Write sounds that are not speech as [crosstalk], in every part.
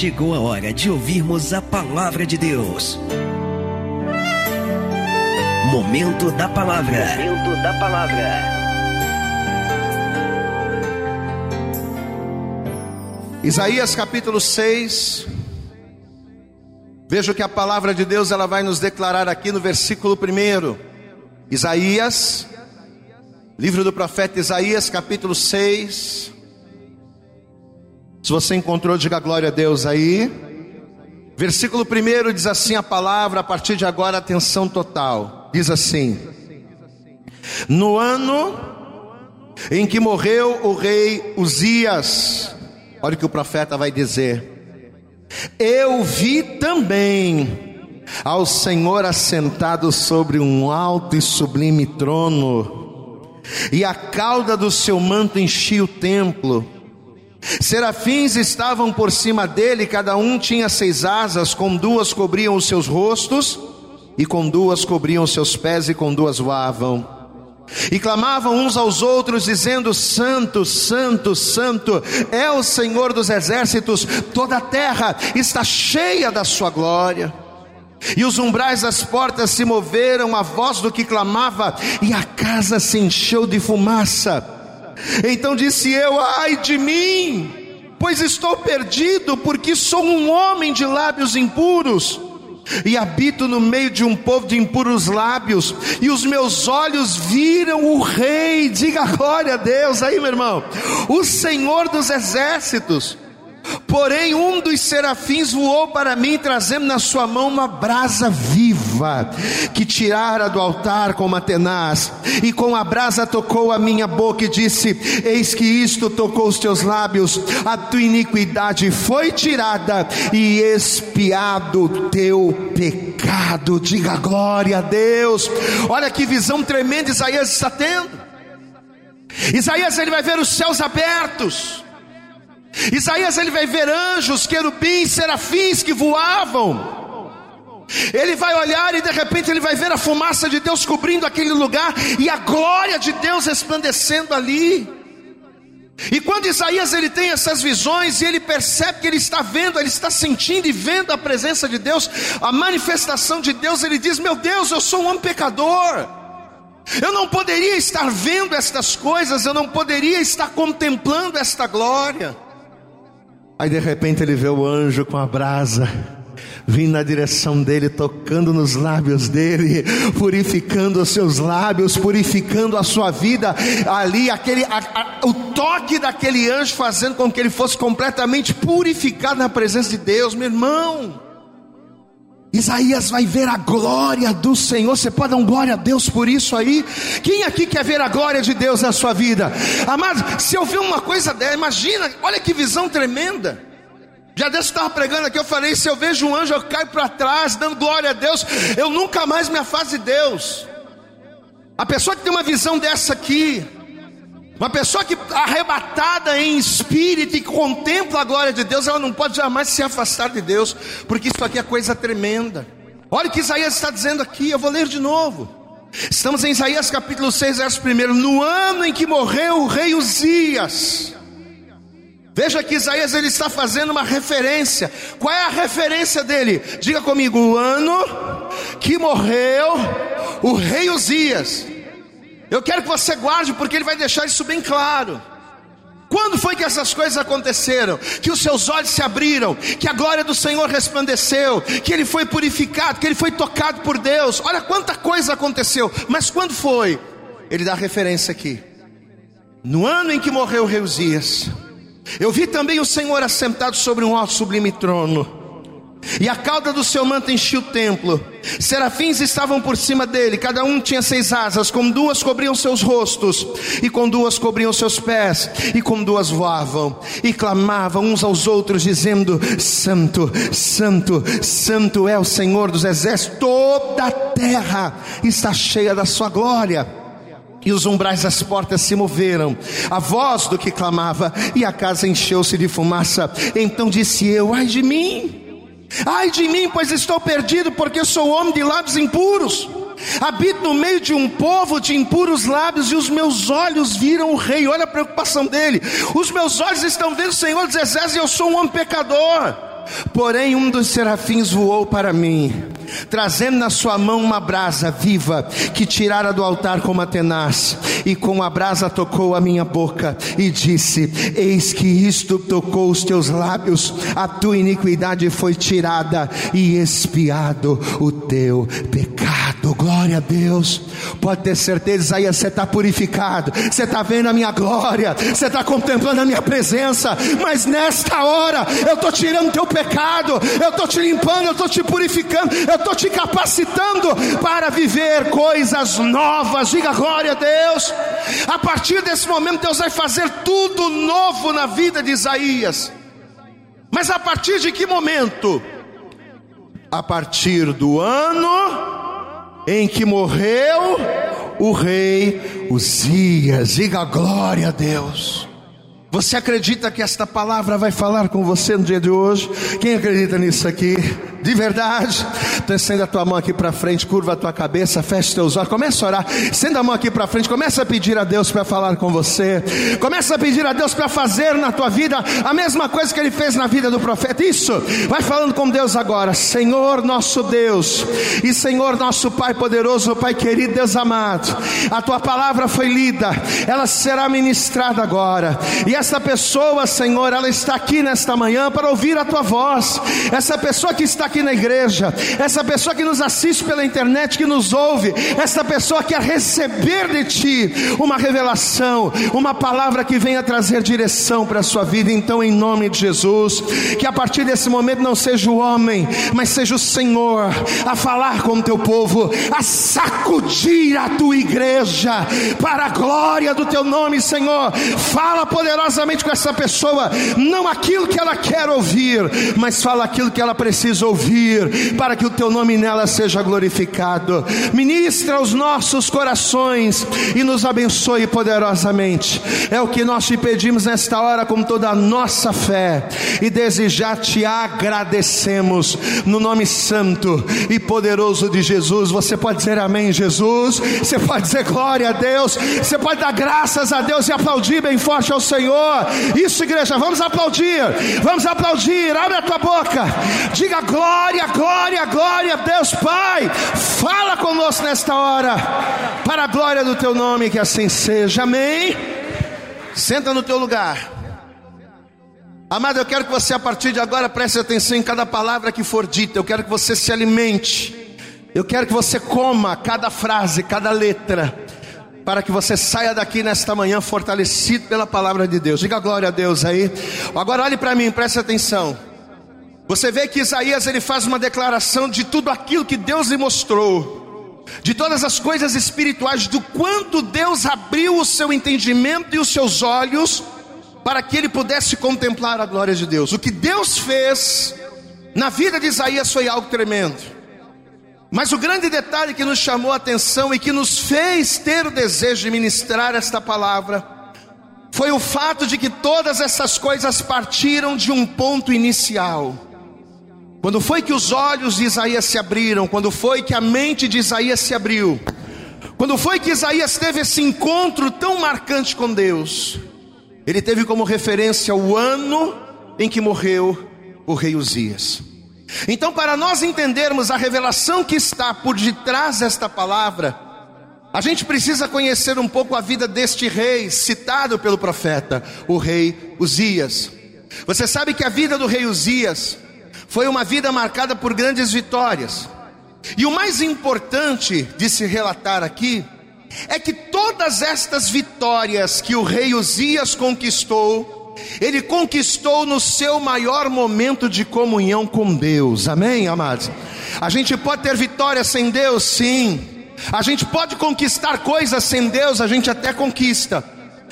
chegou a hora de ouvirmos a palavra de Deus. Momento da palavra. Momento da palavra. Isaías capítulo 6. Veja o que a palavra de Deus ela vai nos declarar aqui no versículo 1. Isaías, livro do profeta Isaías, capítulo 6. Se você encontrou, diga glória a Deus aí. Versículo 1 diz assim a palavra, a partir de agora, atenção total. Diz assim: No ano em que morreu o rei Uzias, olha o que o profeta vai dizer: Eu vi também ao Senhor assentado sobre um alto e sublime trono, e a cauda do seu manto enchia o templo. Serafins estavam por cima dele, cada um tinha seis asas, com duas cobriam os seus rostos, e com duas cobriam os seus pés, e com duas voavam. E clamavam uns aos outros, dizendo: Santo, Santo, Santo é o Senhor dos exércitos, toda a terra está cheia da sua glória. E os umbrais das portas se moveram à voz do que clamava, e a casa se encheu de fumaça. Então disse eu: Ai de mim, pois estou perdido, porque sou um homem de lábios impuros. E habito no meio de um povo de impuros lábios, e os meus olhos viram o Rei, diga glória a Deus, aí meu irmão, o Senhor dos exércitos. Porém, um dos serafins voou para mim, trazendo na sua mão uma brasa viva, que tirara do altar com uma tenaz, e com a brasa tocou a minha boca e disse: Eis que isto tocou os teus lábios, a tua iniquidade foi tirada e expiado o teu pecado. Diga glória a Deus. Olha que visão tremenda Isaías está tendo. Isaías ele vai ver os céus abertos. Isaías ele vai ver anjos, querubins, serafins que voavam. Ele vai olhar e de repente ele vai ver a fumaça de Deus cobrindo aquele lugar e a glória de Deus resplandecendo ali. E quando Isaías ele tem essas visões e ele percebe que ele está vendo, ele está sentindo e vendo a presença de Deus, a manifestação de Deus, ele diz: Meu Deus, eu sou um homem pecador. Eu não poderia estar vendo estas coisas, eu não poderia estar contemplando esta glória. Aí de repente ele vê o anjo com a brasa vindo na direção dele, tocando nos lábios dele, purificando os seus lábios, purificando a sua vida ali, aquele, a, a, o toque daquele anjo fazendo com que ele fosse completamente purificado na presença de Deus, meu irmão. Isaías vai ver a glória do Senhor. Você pode dar um glória a Deus por isso aí? Quem aqui quer ver a glória de Deus na sua vida? Amado, se eu ver uma coisa dessa, imagina, olha que visão tremenda. Já desse estava pregando aqui, eu falei: se eu vejo um anjo, eu caio para trás, dando glória a Deus, eu nunca mais me afasto de Deus. A pessoa que tem uma visão dessa aqui, uma pessoa que arrebatada em espírito e contempla a glória de Deus, ela não pode jamais se afastar de Deus, porque isso aqui é coisa tremenda. Olha o que Isaías está dizendo aqui, eu vou ler de novo. Estamos em Isaías capítulo 6, verso 1. No ano em que morreu o rei Uzias. Veja que Isaías ele está fazendo uma referência. Qual é a referência dele? Diga comigo, o ano que morreu o rei Uzias. Eu quero que você guarde, porque ele vai deixar isso bem claro. Quando foi que essas coisas aconteceram? Que os seus olhos se abriram, que a glória do Senhor resplandeceu, que ele foi purificado, que ele foi tocado por Deus. Olha quanta coisa aconteceu, mas quando foi? Ele dá referência aqui. No ano em que morreu Reusias, eu vi também o Senhor assentado sobre um alto sublime trono e a cauda do seu manto enchia o templo. Serafins estavam por cima dele, cada um tinha seis asas, com duas cobriam seus rostos, e com duas cobriam seus pés, e com duas voavam, e clamavam uns aos outros, dizendo: Santo, Santo, Santo é o Senhor dos exércitos, toda a terra está cheia da sua glória. E os umbrais das portas se moveram, a voz do que clamava, e a casa encheu-se de fumaça. Então disse eu: Ai de mim! Ai de mim, pois estou perdido, porque sou homem de lábios impuros. Habito no meio de um povo de impuros lábios, e os meus olhos viram o rei. Olha a preocupação dele. Os meus olhos estão vendo o Senhor dos Exércitos, e eu sou um homem pecador. Porém, um dos serafins voou para mim, trazendo na sua mão uma brasa viva que tirara do altar como a tenaz, e com a brasa tocou a minha boca e disse: Eis que isto tocou os teus lábios, a tua iniquidade foi tirada e expiado o teu pecado. Glória a Deus. Pode ter certeza, Isaías, você está purificado, você está vendo a minha glória, você está contemplando a minha presença, mas nesta hora eu estou tirando teu pecado, eu estou te limpando, eu estou te purificando, eu estou te capacitando para viver coisas novas. Diga glória a Deus. A partir desse momento, Deus vai fazer tudo novo na vida de Isaías. Mas a partir de que momento? A partir do ano em que morreu o rei Uzias. Diga glória a Deus. Você acredita que esta palavra vai falar com você no dia de hoje? Quem acredita nisso aqui? De verdade? Então estenda a tua mão aqui para frente, curva a tua cabeça, feche teus olhos, começa a orar, estenda a mão aqui para frente, começa a pedir a Deus para falar com você, começa a pedir a Deus para fazer na tua vida a mesma coisa que ele fez na vida do profeta. Isso, vai falando com Deus agora, Senhor nosso Deus, e Senhor nosso Pai poderoso, Pai querido, Deus amado, a tua palavra foi lida, ela será ministrada agora, e essa pessoa, Senhor, ela está aqui nesta manhã para ouvir a tua voz, essa pessoa que está aqui na igreja, essa pessoa que nos assiste pela internet, que nos ouve, essa pessoa quer receber de ti uma revelação, uma palavra que venha trazer direção para a sua vida. Então, em nome de Jesus, que a partir desse momento não seja o homem, mas seja o Senhor a falar com o teu povo, a sacudir a tua igreja para a glória do teu nome, Senhor. Fala poderosamente com essa pessoa, não aquilo que ela quer ouvir, mas fala aquilo que ela precisa ouvir ouvir, para que o teu nome nela seja glorificado. Ministra os nossos corações e nos abençoe poderosamente. É o que nós te pedimos nesta hora com toda a nossa fé e desejar te agradecemos no nome santo e poderoso de Jesus. Você pode dizer amém, Jesus. Você pode dizer glória a Deus. Você pode dar graças a Deus e aplaudir bem forte ao Senhor. Isso, igreja, vamos aplaudir. Vamos aplaudir. Abre a tua boca. Diga glória Glória, glória, Deus Pai. Fala conosco nesta hora, para a glória do teu nome, que assim seja. Amém. Senta no teu lugar. Amado, eu quero que você a partir de agora preste atenção em cada palavra que for dita. Eu quero que você se alimente. Eu quero que você coma cada frase, cada letra, para que você saia daqui nesta manhã fortalecido pela palavra de Deus. Diga glória a Deus aí. Agora olhe para mim, preste atenção. Você vê que Isaías ele faz uma declaração de tudo aquilo que Deus lhe mostrou, de todas as coisas espirituais, do quanto Deus abriu o seu entendimento e os seus olhos para que ele pudesse contemplar a glória de Deus. O que Deus fez na vida de Isaías foi algo tremendo. Mas o grande detalhe que nos chamou a atenção e que nos fez ter o desejo de ministrar esta palavra foi o fato de que todas essas coisas partiram de um ponto inicial. Quando foi que os olhos de Isaías se abriram? Quando foi que a mente de Isaías se abriu? Quando foi que Isaías teve esse encontro tão marcante com Deus? Ele teve como referência o ano em que morreu o rei Uzias. Então, para nós entendermos a revelação que está por detrás desta palavra, a gente precisa conhecer um pouco a vida deste rei citado pelo profeta, o rei Uzias. Você sabe que a vida do rei Uzias foi uma vida marcada por grandes vitórias. E o mais importante de se relatar aqui é que todas estas vitórias que o rei Uzias conquistou, ele conquistou no seu maior momento de comunhão com Deus. Amém, amados? A gente pode ter vitória sem Deus, sim. A gente pode conquistar coisas sem Deus, a gente até conquista.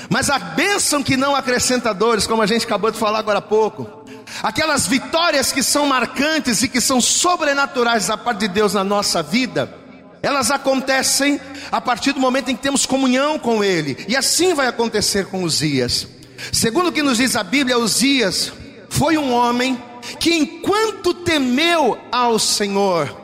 Mas a bênção que não acrescenta dores, como a gente acabou de falar agora há pouco, aquelas vitórias que são marcantes e que são sobrenaturais da parte de Deus na nossa vida, elas acontecem a partir do momento em que temos comunhão com Ele, e assim vai acontecer com Uzias. Segundo o que nos diz a Bíblia, Uzias foi um homem que, enquanto temeu ao Senhor,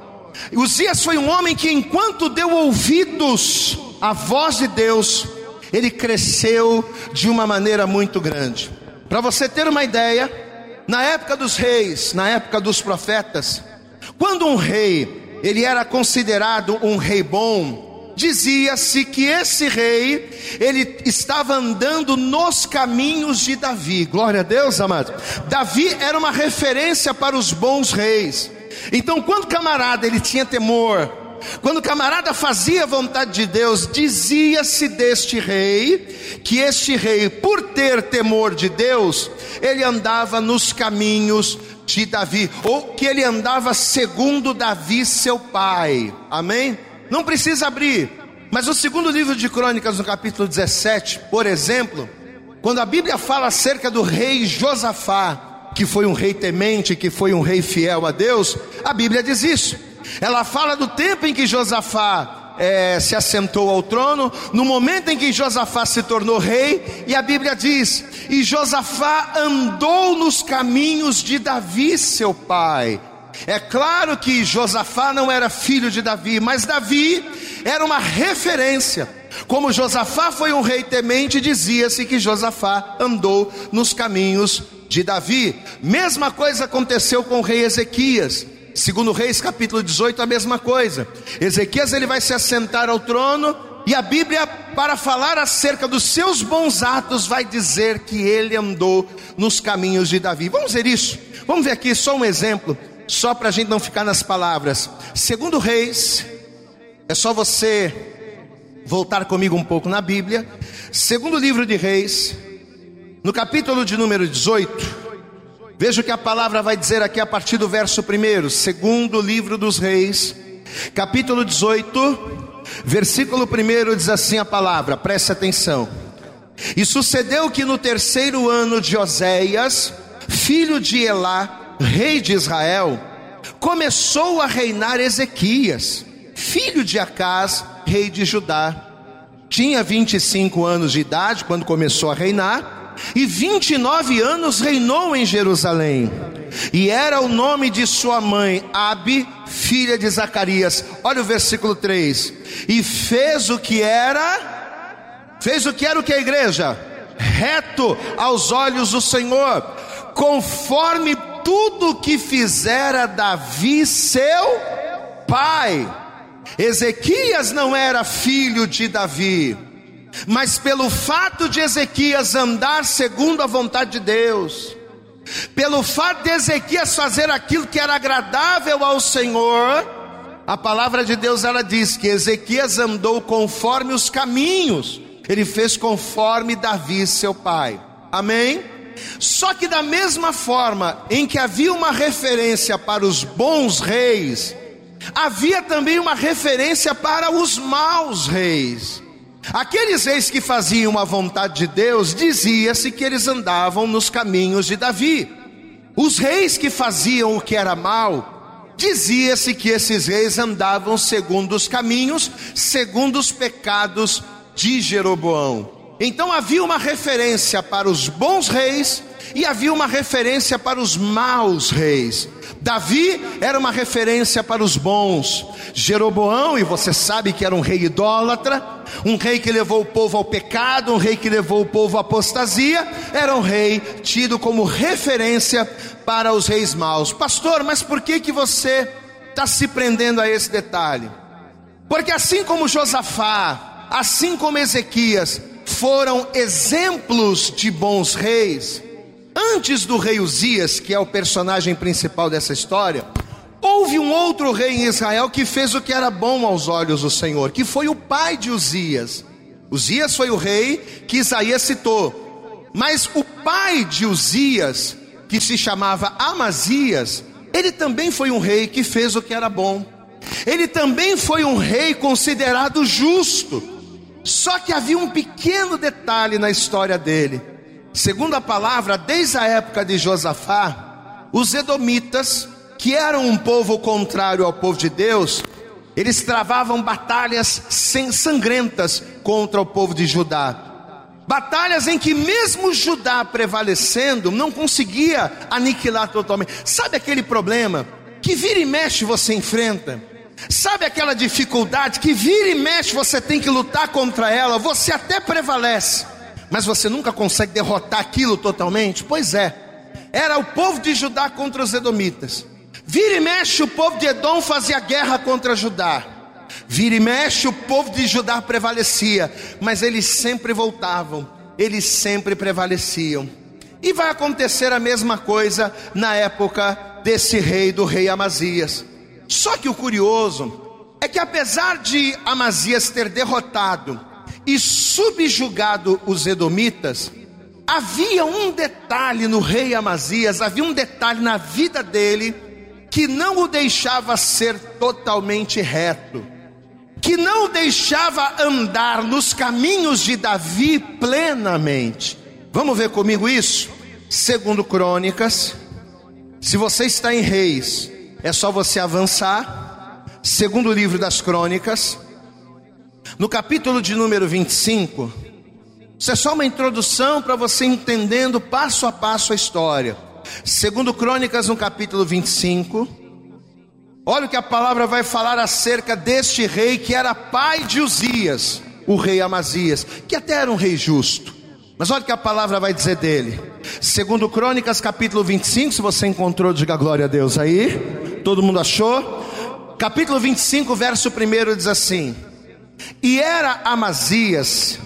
Uzias foi um homem que, enquanto deu ouvidos à voz de Deus, ele cresceu de uma maneira muito grande. Para você ter uma ideia, Na época dos reis, na época dos profetas, quando um rei, ele era considerado um rei bom, dizia-se que esse rei, ele estava andando nos caminhos de Davi. Glória a Deus, amado. Davi era uma referência para os bons reis. Então, quando o camarada ele tinha temor, quando o camarada fazia a vontade de Deus, dizia-se deste rei que este rei, por ter temor de Deus, ele andava nos caminhos de Davi, ou que ele andava segundo Davi, seu pai. Amém? Não precisa abrir. Mas o segundo livro de Crônicas, no capítulo 17, por exemplo, quando a Bíblia fala acerca do rei Josafá, que foi um rei temente, que foi um rei fiel a Deus, a Bíblia diz isso. Ela fala do tempo em que Josafá é, se assentou ao trono, no momento em que Josafá se tornou rei, e a Bíblia diz: E Josafá andou nos caminhos de Davi, seu pai. É claro que Josafá não era filho de Davi, mas Davi era uma referência. Como Josafá foi um rei temente, dizia-se que Josafá andou nos caminhos de Davi. Mesma coisa aconteceu com o rei Ezequias. Segundo Reis, capítulo 18, a mesma coisa. Ezequias ele vai se assentar ao trono e a Bíblia, para falar acerca dos seus bons atos, vai dizer que ele andou nos caminhos de Davi. Vamos ver isso. Vamos ver aqui só um exemplo, só para a gente não ficar nas palavras. Segundo Reis, é só você voltar comigo um pouco na Bíblia. Segundo livro de Reis, no capítulo de número 18. Veja o que a palavra vai dizer aqui a partir do verso 1, segundo livro dos Reis, capítulo 18, versículo 1 diz assim a palavra, preste atenção. E sucedeu que no terceiro ano de Oséias, filho de Elá, rei de Israel, começou a reinar Ezequias, filho de Acás, rei de Judá. Tinha 25 anos de idade quando começou a reinar e 29 anos reinou em Jerusalém. E era o nome de sua mãe, Abi, filha de Zacarias. Olha o versículo 3. E fez o que era, fez o que era o que a igreja? Reto aos olhos do Senhor, conforme tudo que fizera Davi, seu pai. Ezequias não era filho de Davi, mas pelo fato de Ezequias andar segundo a vontade de Deus, pelo fato de Ezequias fazer aquilo que era agradável ao Senhor, a palavra de Deus ela diz que Ezequias andou conforme os caminhos, ele fez conforme Davi, seu pai. Amém? Só que da mesma forma em que havia uma referência para os bons reis, havia também uma referência para os maus reis. Aqueles reis que faziam a vontade de Deus, dizia-se que eles andavam nos caminhos de Davi. Os reis que faziam o que era mal, dizia-se que esses reis andavam segundo os caminhos, segundo os pecados de Jeroboão. Então havia uma referência para os bons reis e havia uma referência para os maus reis. Davi era uma referência para os bons. Jeroboão, e você sabe que era um rei idólatra, um rei que levou o povo ao pecado, um rei que levou o povo à apostasia, era um rei tido como referência para os reis maus. Pastor, mas por que que você está se prendendo a esse detalhe? Porque assim como Josafá, assim como Ezequias, foram exemplos de bons reis, Antes do rei Uzias, que é o personagem principal dessa história, houve um outro rei em Israel que fez o que era bom aos olhos do Senhor, que foi o pai de Uzias. Uzias foi o rei que Isaías citou, mas o pai de Uzias, que se chamava Amazias, ele também foi um rei que fez o que era bom. Ele também foi um rei considerado justo. Só que havia um pequeno detalhe na história dele. Segundo a palavra, desde a época de Josafá, os edomitas, que eram um povo contrário ao povo de Deus, eles travavam batalhas sangrentas contra o povo de Judá. Batalhas em que mesmo Judá prevalecendo, não conseguia aniquilar totalmente. Sabe aquele problema que vira e mexe você enfrenta? Sabe aquela dificuldade que vira e mexe você tem que lutar contra ela? Você até prevalece mas você nunca consegue derrotar aquilo totalmente? Pois é, era o povo de Judá contra os edomitas. Vira e mexe, o povo de Edom fazia guerra contra Judá. Vira e mexe, o povo de Judá prevalecia, mas eles sempre voltavam, eles sempre prevaleciam. E vai acontecer a mesma coisa na época desse rei, do rei Amazias. Só que o curioso é que apesar de Amazias ter derrotado e subjugado os edomitas, havia um detalhe no rei Amazias, havia um detalhe na vida dele que não o deixava ser totalmente reto, que não o deixava andar nos caminhos de Davi plenamente. Vamos ver comigo isso? Segundo Crônicas, se você está em Reis, é só você avançar. Segundo livro das Crônicas, no capítulo de número 25, isso é só uma introdução para você entendendo passo a passo a história. Segundo Crônicas, no capítulo 25, olha o que a palavra vai falar acerca deste rei que era pai de Uzias, o rei Amazias, que até era um rei justo. Mas olha o que a palavra vai dizer dele. Segundo Crônicas, capítulo 25, se você encontrou, diga glória a Deus aí. Todo mundo achou? Capítulo 25, verso 1 diz assim: E era Amazias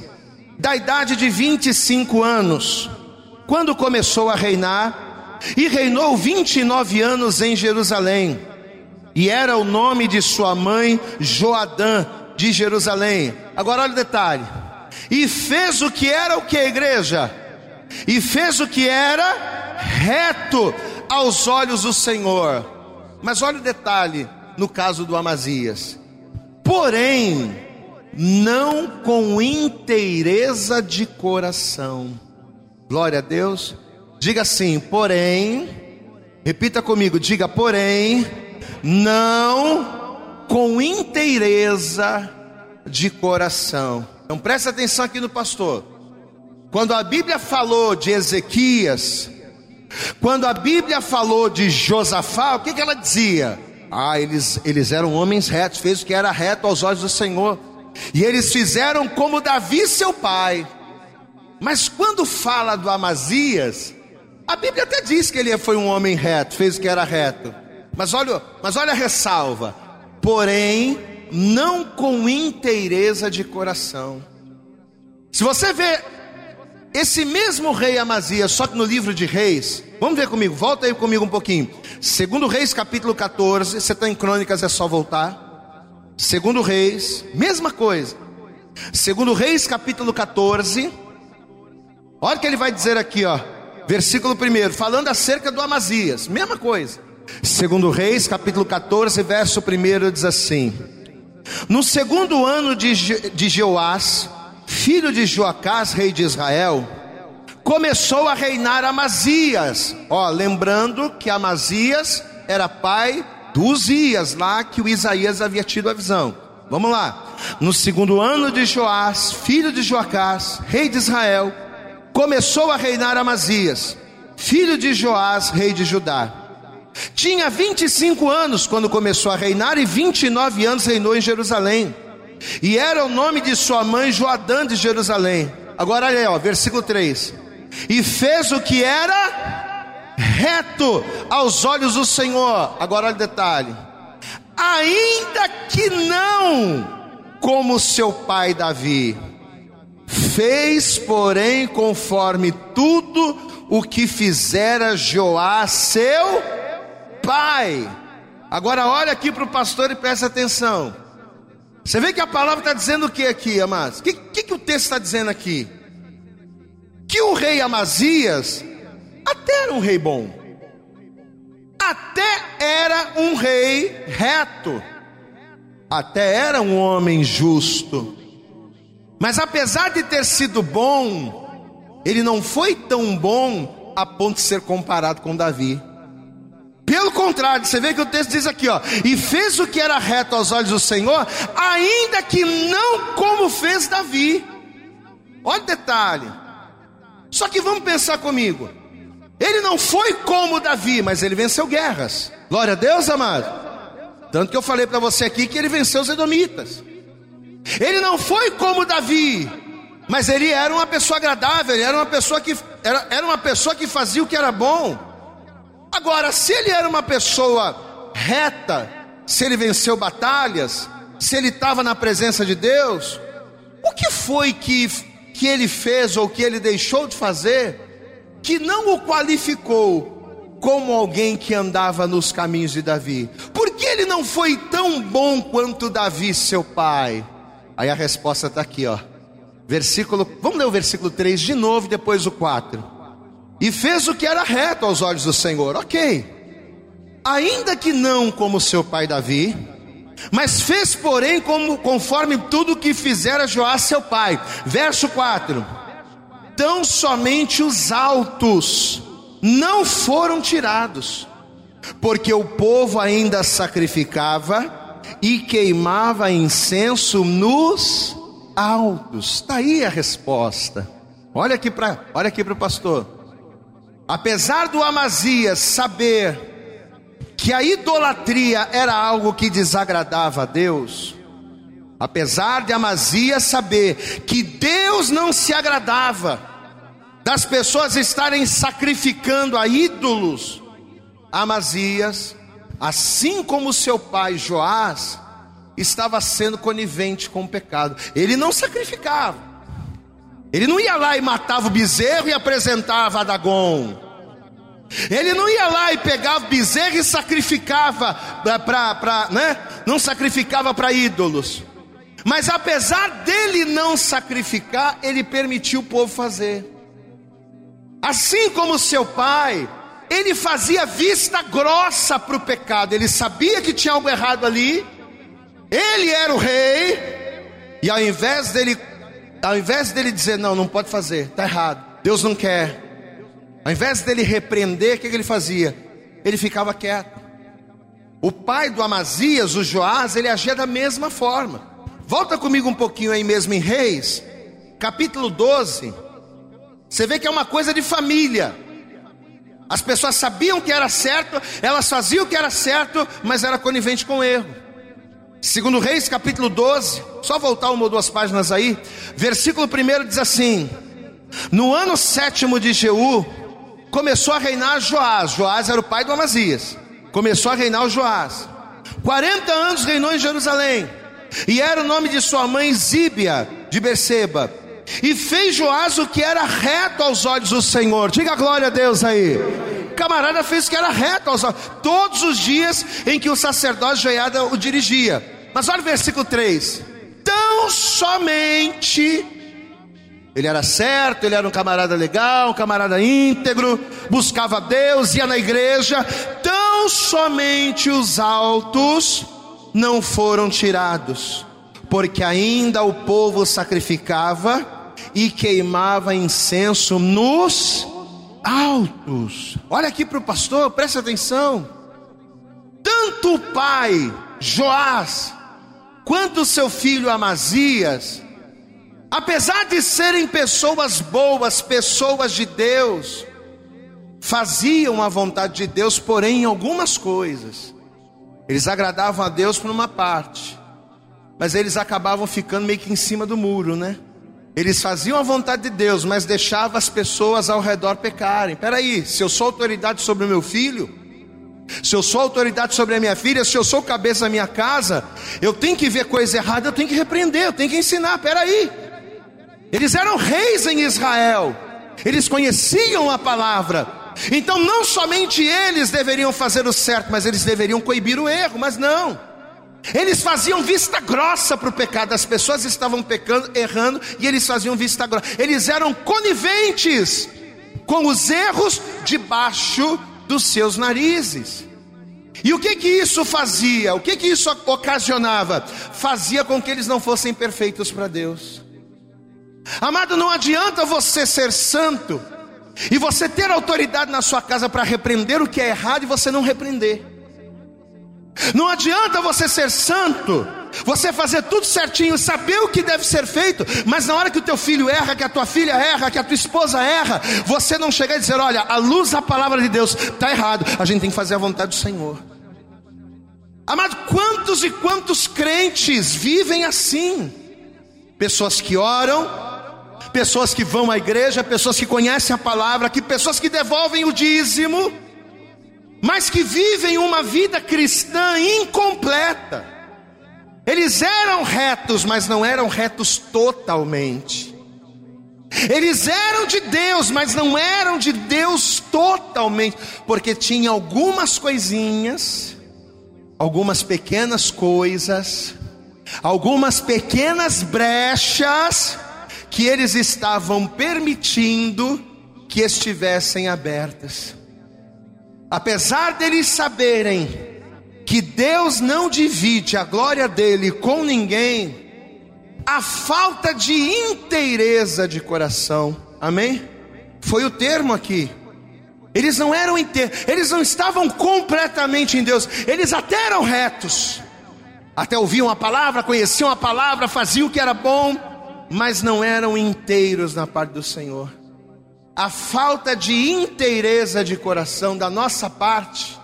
da idade de 25 anos, quando começou a reinar, e reinou 29 anos em Jerusalém. E era o nome de sua mãe Joadã de Jerusalém. Agora olha o detalhe. E fez o que era o que a igreja? E fez o que era reto aos olhos do Senhor. Mas olha o detalhe no caso do Amazias. Porém, não com inteireza de coração. Glória a Deus. Diga assim, porém, repita comigo, diga, porém, não com inteireza de coração. Então presta atenção aqui no pastor. Quando a Bíblia falou de Ezequias, quando a Bíblia falou de Josafá, o que, que ela dizia? Ah, eles, eles eram homens retos, fez o que era reto aos olhos do Senhor. E eles fizeram como Davi, seu pai. Mas quando fala do Amazias, a Bíblia até diz que ele foi um homem reto, fez o que era reto. Mas olha, mas olha a ressalva. Porém, não com inteireza de coração. Se você vê esse mesmo rei Amazias, só que no livro de Reis, vamos ver comigo, volta aí comigo um pouquinho. Segundo Reis, capítulo 14, você está em Crônicas, é só voltar. Segundo Reis, mesma coisa. Segundo Reis, capítulo 14. Olha o que ele vai dizer aqui, ó. Versículo 1, falando acerca do Amazias, mesma coisa. Segundo Reis, capítulo 14, verso 1 diz assim: No segundo ano de, de Jeoás, filho de Joacás, rei de Israel, começou a reinar Amazias. Ó, lembrando que Amazias era pai do Uzias, lá que o Isaías havia tido a visão. Vamos lá. No segundo ano de Joás, filho de Joacás, rei de Israel, começou a reinar Amazias, filho de Joás, rei de Judá. Tinha 25 anos quando começou a reinar e 29 anos reinou em Jerusalém. E era o nome de sua mãe Joadã de Jerusalém. Agora olha aí, ó, versículo 3. E fez o que era reto aos olhos do Senhor. Agora olha o detalhe: ainda que não como seu pai Davi, fez, porém, conforme tudo o que fizera Joá, seu pai. Agora olha aqui para o pastor e presta atenção. Você vê que a palavra está dizendo o que aqui, amados? O que, que, que o texto está dizendo aqui? Que o rei Amazias até era um rei bom. Até era um rei reto. Até era um homem justo. Mas apesar de ter sido bom, ele não foi tão bom a ponto de ser comparado com Davi. Pelo contrário, você vê que o texto diz aqui, ó, e fez o que era reto aos olhos do Senhor, ainda que não como fez Davi. Olha o detalhe. Só que vamos pensar comigo. Ele não foi como Davi, mas ele venceu guerras. Glória a Deus, amado. Tanto que eu falei para você aqui que ele venceu os edomitas. Ele não foi como Davi, mas ele era uma pessoa agradável, ele era uma pessoa que era, era uma pessoa que fazia o que era bom. Agora, se ele era uma pessoa reta, se ele venceu batalhas, se ele estava na presença de Deus, o que foi que, que ele fez ou que ele deixou de fazer que não o qualificou como alguém que andava nos caminhos de Davi? Por que ele não foi tão bom quanto Davi, seu pai? Aí a resposta está aqui, ó. Versículo, vamos ler o versículo 3 de novo e depois o 4. E fez o que era reto aos olhos do Senhor. OK ainda que não como seu pai Davi, mas fez, porém, como, conforme tudo que fizera Joás seu pai. Verso 4: Tão somente os altos não foram tirados, porque o povo ainda sacrificava e queimava incenso nos altos. Está aí a resposta. Olha aqui para, olha aqui para o pastor. Apesar do Amazias saber que a idolatria era algo que desagradava a Deus, apesar de Amazias saber que Deus não se agradava das pessoas estarem sacrificando a ídolos, Amazias, assim como seu pai Joás, estava sendo conivente com o pecado. Ele não sacrificava. Ele não ia lá e matava o bezerro e apresentava a Dagon. Ele não ia lá e pegava bezerro e sacrificava para, né? Não sacrificava para ídolos. Mas apesar dele não sacrificar, ele permitiu o povo fazer. Assim como seu pai, ele fazia vista grossa para o pecado. Ele sabia que tinha algo errado ali. Ele era o rei. E ao invés dele, ao invés dele dizer não, não pode fazer, está errado. Deus não quer. Ao invés dele repreender, o que ele fazia? Ele ficava quieto. O pai do Amazias, o Joás, ele agia da mesma forma. Volta comigo um pouquinho aí mesmo em Reis, capítulo 12. Você vê que é uma coisa de família. As pessoas sabiam que era certo, elas faziam o que era certo, mas era conivente com o erro. Segundo Reis, capítulo 12, só voltar uma ou duas páginas aí, versículo 1 diz assim: No ano sétimo de Jeú, começou a reinar Joás. Joás era o pai do Amazias. Começou a reinar o Joás. 40 anos reinou em Jerusalém. E era o nome de sua mãe Zíbia de Berseba. E fez Joás o que era reto aos olhos do Senhor. Diga glória a Deus aí. Camarada fez que era reto aos olhos. Todos os dias em que o sacerdote Joiada o dirigia. Mas olha o versículo 3. Tão somente ele era certo, ele era um camarada legal, um camarada íntegro, buscava Deus, ia na igreja. Tão somente os altos não foram tirados, porque ainda o povo sacrificava e queimava incenso nos altos. Olha aqui para o pastor, presta atenção. Tanto o pai Joás, quanto seu filho Amazias, apesar de serem pessoas boas, pessoas de Deus, faziam a vontade de Deus, porém em algumas coisas. Eles agradavam a Deus por uma parte, mas eles acabavam ficando meio que em cima do muro, né? Eles faziam a vontade de Deus, mas deixavam as pessoas ao redor pecarem. Peraí, se eu sou autoridade sobre o meu filho, se eu sou autoridade sobre a minha filha, se eu sou cabeça da minha casa, eu tenho que ver coisa errada, eu tenho que repreender, eu tenho que ensinar. Peraí, eles eram reis em Israel, eles conheciam a palavra. Então, não somente eles deveriam fazer o certo, mas eles deveriam coibir o erro, mas não. Eles faziam vista grossa para o pecado, as pessoas estavam pecando, errando, e eles faziam vista grossa. Eles eram coniventes com os erros debaixo dos seus narizes. E o que que isso fazia? O que que isso ocasionava? Fazia com que eles não fossem perfeitos para Deus. Amado, não adianta você ser santo e você ter autoridade na sua casa para repreender o que é errado e você não repreender. Não adianta você ser santo, você fazer tudo certinho, saber o que deve ser feito, mas na hora que o teu filho erra, que a tua filha erra, que a tua esposa erra, você não chegar e dizer: Olha, a luz da palavra de Deus está errado, a gente tem que fazer a vontade do Senhor. Amado, quantos e quantos crentes vivem assim? Pessoas que oram, pessoas que vão à igreja, pessoas que conhecem a palavra, que pessoas que devolvem o dízimo, mas que vivem uma vida cristã incompleta. Eles eram retos, mas não eram retos totalmente. Eles eram de Deus, mas não eram de Deus totalmente, porque tinha algumas coisinhas, algumas pequenas coisas, algumas pequenas brechas que eles estavam permitindo que estivessem abertas. Apesar deles saberem que Deus não divide a glória dele com ninguém, a falta de inteireza de coração, amém? Foi o termo aqui. Eles não eram inteiros, eles não estavam completamente em Deus, eles até eram retos, até ouviam a palavra, conheciam a palavra, faziam o que era bom, mas não eram inteiros na parte do Senhor. A falta de inteireza de coração da nossa parte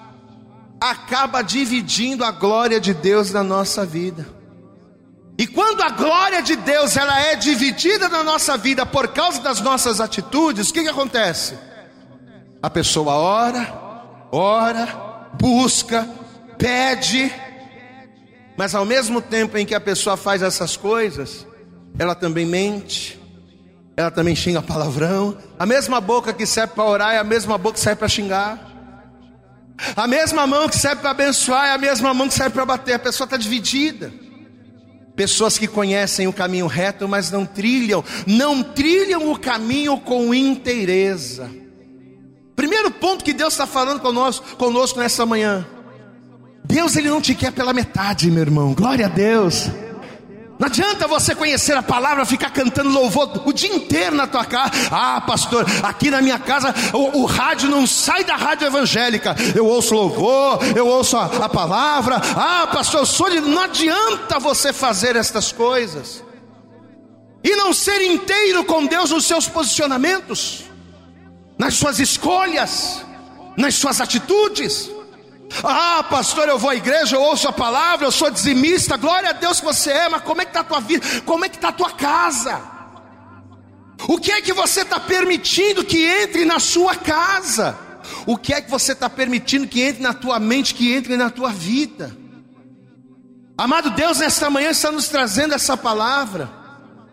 acaba dividindo a glória de Deus na nossa vida. E quando a glória de Deus ela é dividida na nossa vida por causa das nossas atitudes, o que, que acontece? A pessoa ora, ora, busca, pede, mas ao mesmo tempo em que a pessoa faz essas coisas, ela também mente, ela também xinga palavrão. A mesma boca que serve para orar é a mesma boca que serve para xingar. A mesma mão que serve para abençoar é a mesma mão que serve para bater. A pessoa está dividida. Pessoas que conhecem o caminho reto, mas não trilham, não trilham o caminho com inteireza. Primeiro ponto que Deus está falando conosco, conosco nessa manhã. Deus ele não te quer pela metade, meu irmão. Glória a Deus. Não adianta você conhecer a palavra, ficar cantando louvor o dia inteiro na tua casa. Ah, pastor, aqui na minha casa o, o rádio não sai da rádio evangélica. Eu ouço louvor, eu ouço a, a palavra. Ah, pastor, eu sou de. Não adianta você fazer estas coisas e não ser inteiro com Deus nos seus posicionamentos, nas suas escolhas, nas suas atitudes. Ah, pastor, eu vou à igreja, eu ouço a palavra, eu sou dizimista, glória a Deus que você é, mas como é que está a tua vida? Como é que está a tua casa? O que é que você está permitindo que entre na sua casa? O que é que você está permitindo que entre na tua mente, que entre na tua vida? Amado Deus, nesta manhã está nos trazendo essa palavra,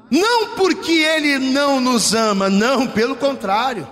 não porque Ele não nos ama, não, pelo contrário.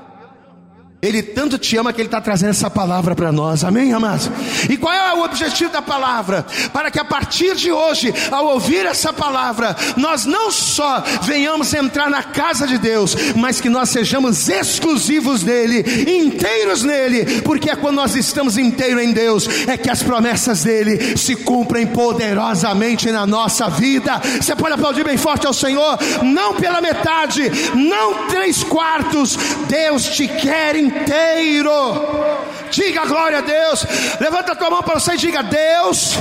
Ele tanto te ama que Ele está trazendo essa palavra para nós, amém, amados? E qual é o objetivo da palavra? Para que a partir de hoje, ao ouvir essa palavra, nós não só venhamos entrar na casa de Deus, mas que nós sejamos exclusivos nele, inteiros nele, porque é quando nós estamos inteiros em Deus, é que as promessas dele se cumprem poderosamente na nossa vida. Você pode aplaudir bem forte ao Senhor, não pela metade, não três quartos, Deus te quer em inteiro. Diga glória a Deus. Levanta a tua mão para você e diga: Deus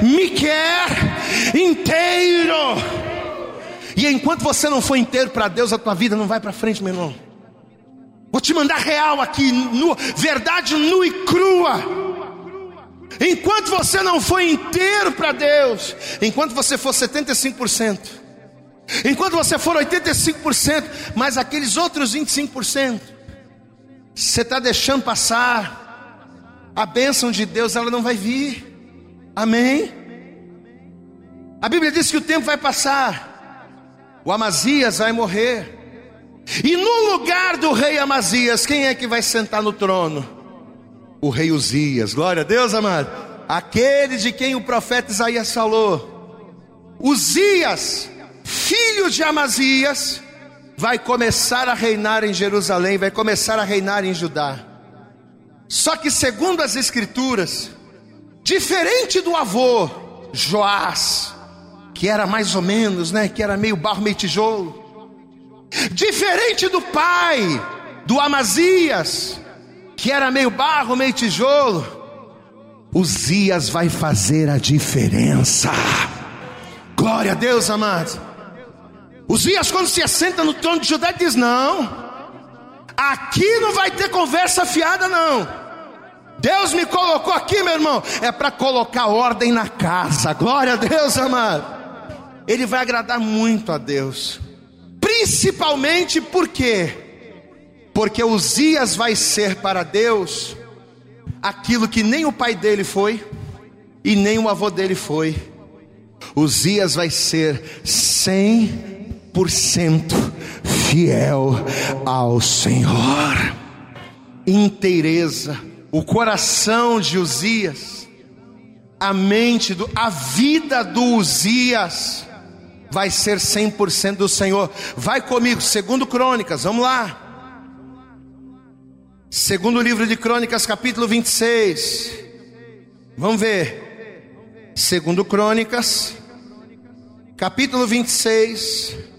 me quer inteiro. E enquanto você não for inteiro para Deus, a tua vida não vai para frente, meu irmão. Vou te mandar real aqui, nu, verdade nua e crua. Enquanto você não for inteiro para Deus, enquanto você for 75%, enquanto você for 85%, mas aqueles outros 25%, você está deixando passar a bênção de Deus, ela não vai vir. Amém? A Bíblia diz que o tempo vai passar, o Amazias vai morrer, e no lugar do rei Amazias, quem é que vai sentar no trono? O rei Uzias, glória a Deus, amado. Aquele de quem o profeta Isaías falou. Uzias, filho de Amazias, vai começar a reinar em Jerusalém, vai começar a reinar em Judá. Só que, segundo as Escrituras, diferente do avô Joás, que era mais ou menos, né, que era meio barro, meio tijolo, diferente do pai do Amazias, que era meio barro, meio tijolo, Uzias vai fazer a diferença. Glória a Deus, amados. Uzias, quando se assenta no trono de Judá, diz: Não, aqui não vai ter conversa fiada, não. Deus me colocou aqui, meu irmão, é para colocar ordem na casa. Glória a Deus, amado. Ele vai agradar muito a Deus, principalmente porque, porque Uzias vai ser para Deus aquilo que nem o pai dele foi e nem o avô dele foi. Uzias vai ser 100% fiel ao Senhor. Inteireza, o coração de Uzias, a mente do, a vida do Uzias vai ser 100% do Senhor. Vai comigo, segundo Crônicas, vamos lá. Segundo livro de Crônicas, capítulo 26. Vamos ver. Segundo Crônicas, capítulo 26.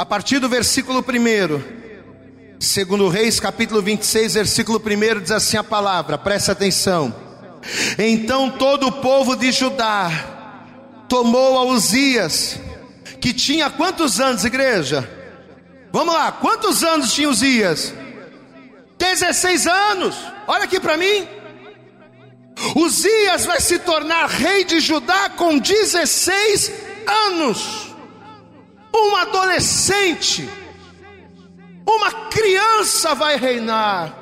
A partir do versículo 1. Segundo Reis, capítulo 26, versículo 1 diz assim a palavra, presta atenção. Então todo o povo de Judá tomou a Uzias, que tinha quantos anos, igreja? Vamos lá, quantos anos tinha Uzias? 16 anos, olha aqui para mim. Uzias vai se tornar rei de Judá com 16 anos. Um adolescente, uma criança vai reinar.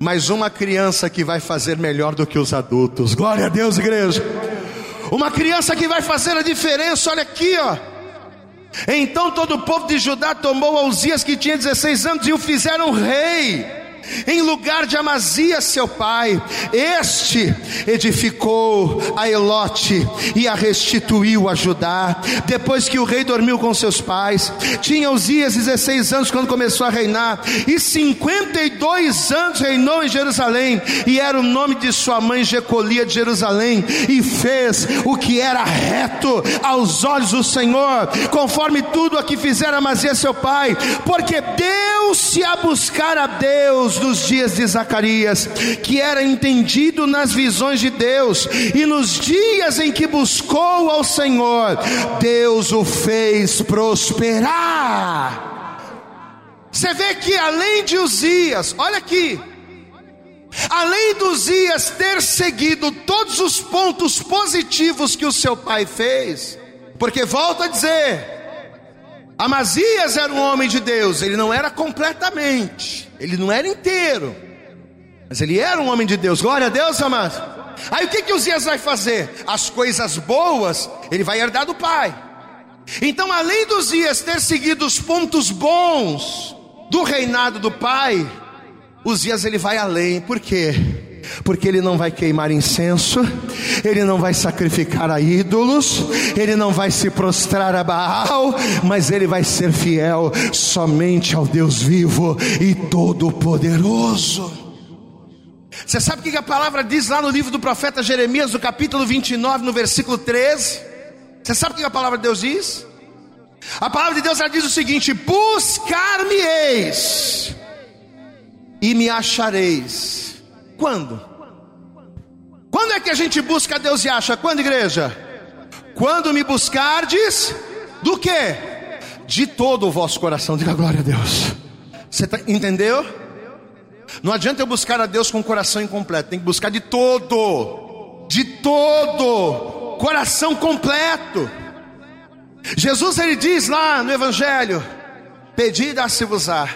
Mas uma criança que vai fazer melhor do que os adultos. Glória a Deus, igreja. Uma criança que vai fazer a diferença, olha aqui, ó. Então todo o povo de Judá tomou Uzias que tinha 16 anos e o fizeram rei em lugar de Amazias, seu pai. Este edificou a Elote e a restituiu a Judá. Depois que o rei dormiu com seus pais, tinha Uzias 16 anos quando começou a reinar, e 52 anos reinou em Jerusalém, e era o nome de sua mãe Jecolia de Jerusalém, e fez o que era reto aos olhos do Senhor, conforme tudo a que fizera Amazias, seu pai, porque deu-se a buscar a Deus dos dias de Zacarias, que era entendido nas visões de Deus, e nos dias em que buscou ao Senhor, Deus o fez prosperar. Você vê que além de Uzias, olha aqui, além de Uzias ter seguido todos os pontos positivos que o seu pai fez, porque volta a dizer, Amazias era um homem de Deus, ele não era completamente, ele não era inteiro, mas ele era um homem de Deus. Glória a Deus, amados. Aí o que que Uzias vai fazer? As coisas boas ele vai herdar do pai. Então, além dos dias ter seguido os pontos bons do reinado do pai, Uzias ele vai além. Por quê? Porque ele não vai queimar incenso, ele não vai sacrificar a ídolos, ele não vai se prostrar a Baal, mas ele vai ser fiel somente ao Deus vivo e todo-poderoso. Você sabe o que a palavra diz lá no livro do profeta Jeremias, no capítulo 29, no versículo 13? Você sabe o que a palavra de Deus diz? A palavra de Deus ela diz o seguinte: Buscar-me-eis e me achareis quando? Quando é que a gente busca Deus e acha? Quando, igreja? Quando me buscardes, do que? De todo o vosso coração. Diga glória a Deus. Você tá, entendeu? Não adianta eu buscar a Deus com o coração incompleto, tem que buscar de todo, de todo, coração completo. Jesus ele diz lá no Evangelho: Pedi dá-se-vos-á,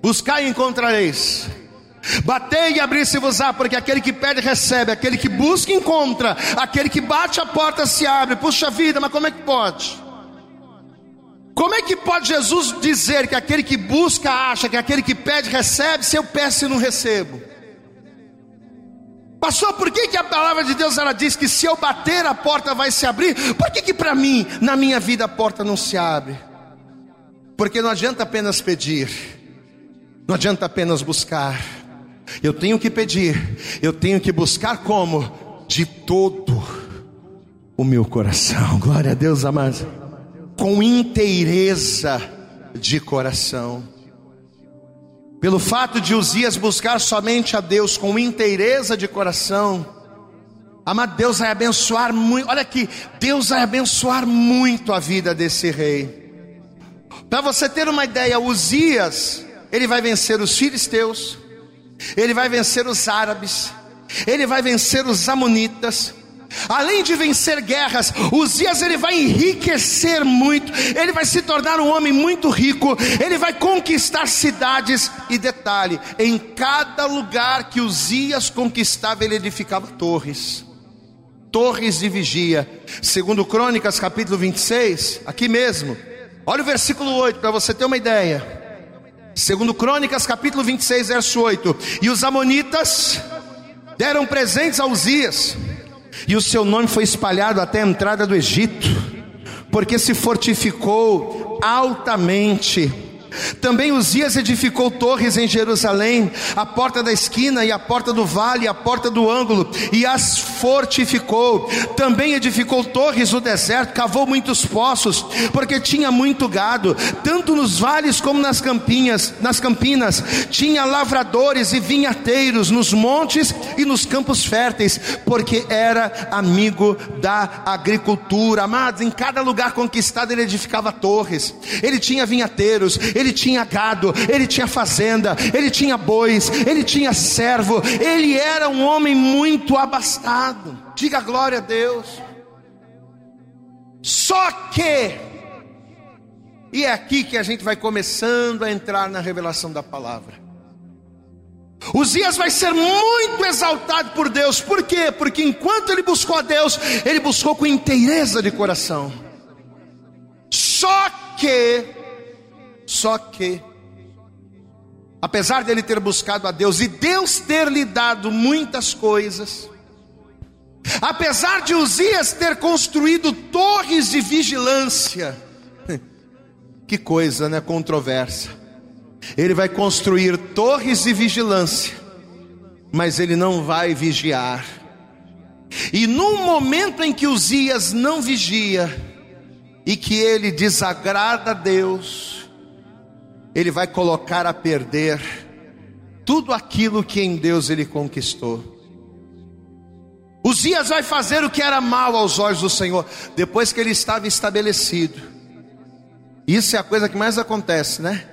buscai e encontrareis Batei e abri-se-vos-á, porque aquele que pede recebe, aquele que busca encontra, aquele que bate a porta se abre. Puxa vida, mas como é que pode? Como é que pode Jesus dizer que aquele que busca acha, que aquele que pede recebe, se eu peço e não recebo? Pastor, por que, que a palavra de Deus ela diz que se eu bater a porta vai se abrir? Por que, que para mim, na minha vida, a porta não se abre? Porque não adianta apenas pedir, não adianta apenas buscar, eu tenho que pedir, eu tenho que buscar como? De todo o meu coração. Glória a Deus, amado. Com inteireza de coração. Pelo fato de Uzias buscar somente a Deus com inteireza de coração, amado, Deus vai abençoar muito. Olha aqui, Deus vai abençoar muito a vida desse rei. Para você ter uma ideia, Uzias, ele vai vencer os filisteus, ele vai vencer os árabes, ele vai vencer os amonitas, Além de vencer guerras, Uzias ele vai enriquecer muito, ele vai se tornar um homem muito rico, ele vai conquistar cidades e detalhe, em cada lugar que Uzias conquistava, ele edificava torres. Torres de vigia. Segundo Crônicas, capítulo 26, aqui mesmo. Olha o versículo 8 para você ter uma ideia. Segundo Crônicas, capítulo 26, verso 8. E os amonitas deram presentes a Uzias e o seu nome foi espalhado até a entrada do Egito, porque se fortificou altamente também Uzias edificou torres em Jerusalém, a porta da esquina e a porta do vale, a porta do ângulo, e as fortificou. Também edificou torres no deserto, cavou muitos poços, porque tinha muito gado, tanto nos vales como nas campinhas, nas campinas. Tinha lavradores e vinhateiros nos montes e nos campos férteis, porque era amigo da agricultura. Amados, em cada lugar conquistado ele edificava torres. Ele tinha vinhateiros, ele ele tinha gado, ele tinha fazenda, ele tinha bois, ele tinha servo, ele era um homem muito abastado. Diga glória a Deus. Só que, e é aqui que a gente vai começando a entrar na revelação da palavra. Uzias vai ser muito exaltado por Deus, por quê? Porque enquanto ele buscou a Deus, ele buscou com inteireza de coração. Só que só que, apesar dele ter buscado a Deus e Deus ter lhe dado muitas coisas, apesar de Uzias ter construído torres de vigilância, [laughs] que coisa, né? Controversa. Ele vai construir torres de vigilância, mas ele não vai vigiar. E no momento em que Uzias não vigia, e que ele desagrada a Deus, ele vai colocar a perder tudo aquilo que em Deus ele conquistou. Uzias vai fazer o que era mal aos olhos do Senhor, depois que ele estava estabelecido. Isso é a coisa que mais acontece, né?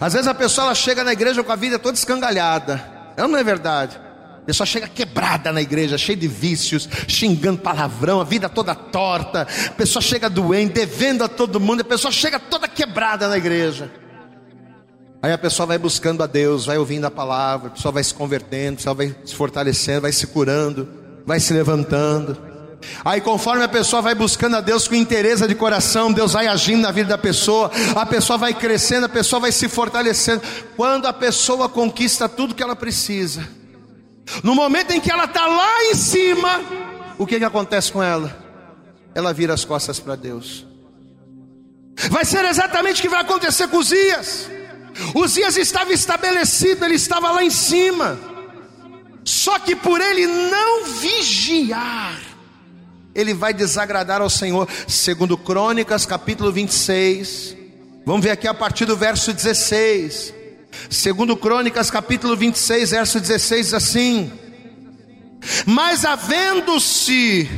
Às vezes a pessoa ela chega na igreja com a vida toda escangalhada, não é verdade? A pessoa chega quebrada na igreja, cheia de vícios, xingando palavrão, a vida toda torta. A pessoa chega doente, devendo a todo mundo. A pessoa chega toda quebrada na igreja. Aí a pessoa vai buscando a Deus, vai ouvindo a palavra, a pessoa vai se convertendo, a pessoa vai se fortalecendo, vai se curando, vai se levantando. Aí, conforme a pessoa vai buscando a Deus com interesse de coração, Deus vai agindo na vida da pessoa, a pessoa vai crescendo, a pessoa vai se fortalecendo. Quando a pessoa conquista tudo que ela precisa, no momento em que ela está lá em cima, o que, que acontece com ela? Ela vira as costas para Deus. Vai ser exatamente o que vai acontecer com Uzias. Uzias estava estabelecido, ele estava lá em cima. Só que por ele não vigiar, ele vai desagradar ao Senhor. Segundo Crônicas, capítulo 26. Vamos ver aqui a partir do verso 16. Segundo Crônicas, capítulo 26, verso 16, assim: Mas havendo-se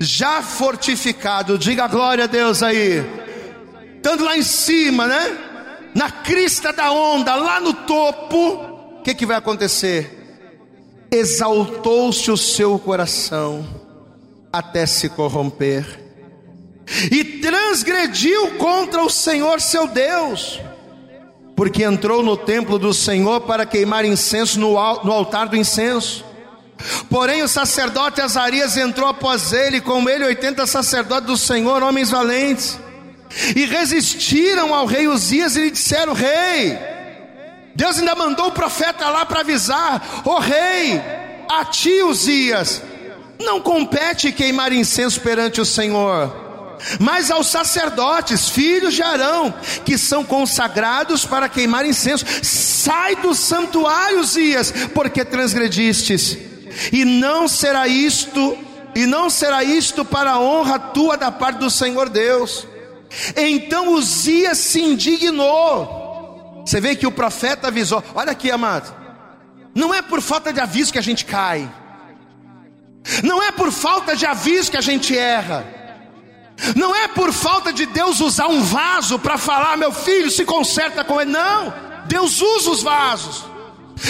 já fortificado, diga glória a Deus aí, estando lá em cima, né? Na crista da onda, lá no topo, o que, que vai acontecer? Exaltou-se o seu coração até se corromper, e transgrediu contra o Senhor seu Deus porque entrou no templo do Senhor para queimar incenso no, altar do incenso. Porém, o sacerdote Azarias entrou após ele, com ele oitenta sacerdotes do Senhor, homens valentes, e resistiram ao rei Uzias e lhe disseram: Rei, Deus ainda mandou o profeta lá para avisar: Ó oh, rei, a ti Uzias, não compete queimar incenso perante o Senhor mas aos sacerdotes, filhos de Arão, que são consagrados para queimar incenso, sai do santuário, Zias, porque transgredistes, e não será isto, e não será isto para a honra tua da parte do Senhor Deus. Então Uzias se indignou. Você vê que o profeta avisou: olha aqui, amado, não é por falta de aviso que a gente cai, não é por falta de aviso que a gente erra. Não é por falta de Deus usar um vaso para falar, meu filho, se conserta com ele. Não, Deus usa os vasos.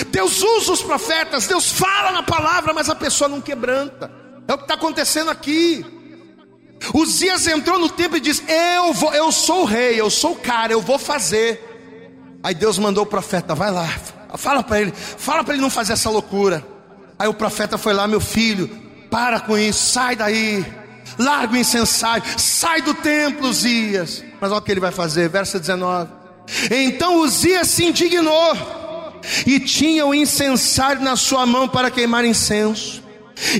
Deus usa os profetas, Deus fala na palavra, mas a pessoa não quebranta. É o que está acontecendo aqui. Uzias entrou no templo e disse: Eu vou, eu sou o rei, eu sou o cara, eu vou fazer. Aí Deus mandou o profeta, vai lá, fala para ele, fala para ele não fazer essa loucura. Aí o profeta foi lá, meu filho, para com isso, sai daí, larga o incensário, sai do templo, Uzias. Mas olha o que ele vai fazer, verso 19. Então Uzias se indignou e tinha o incensário na sua mão para queimar incenso.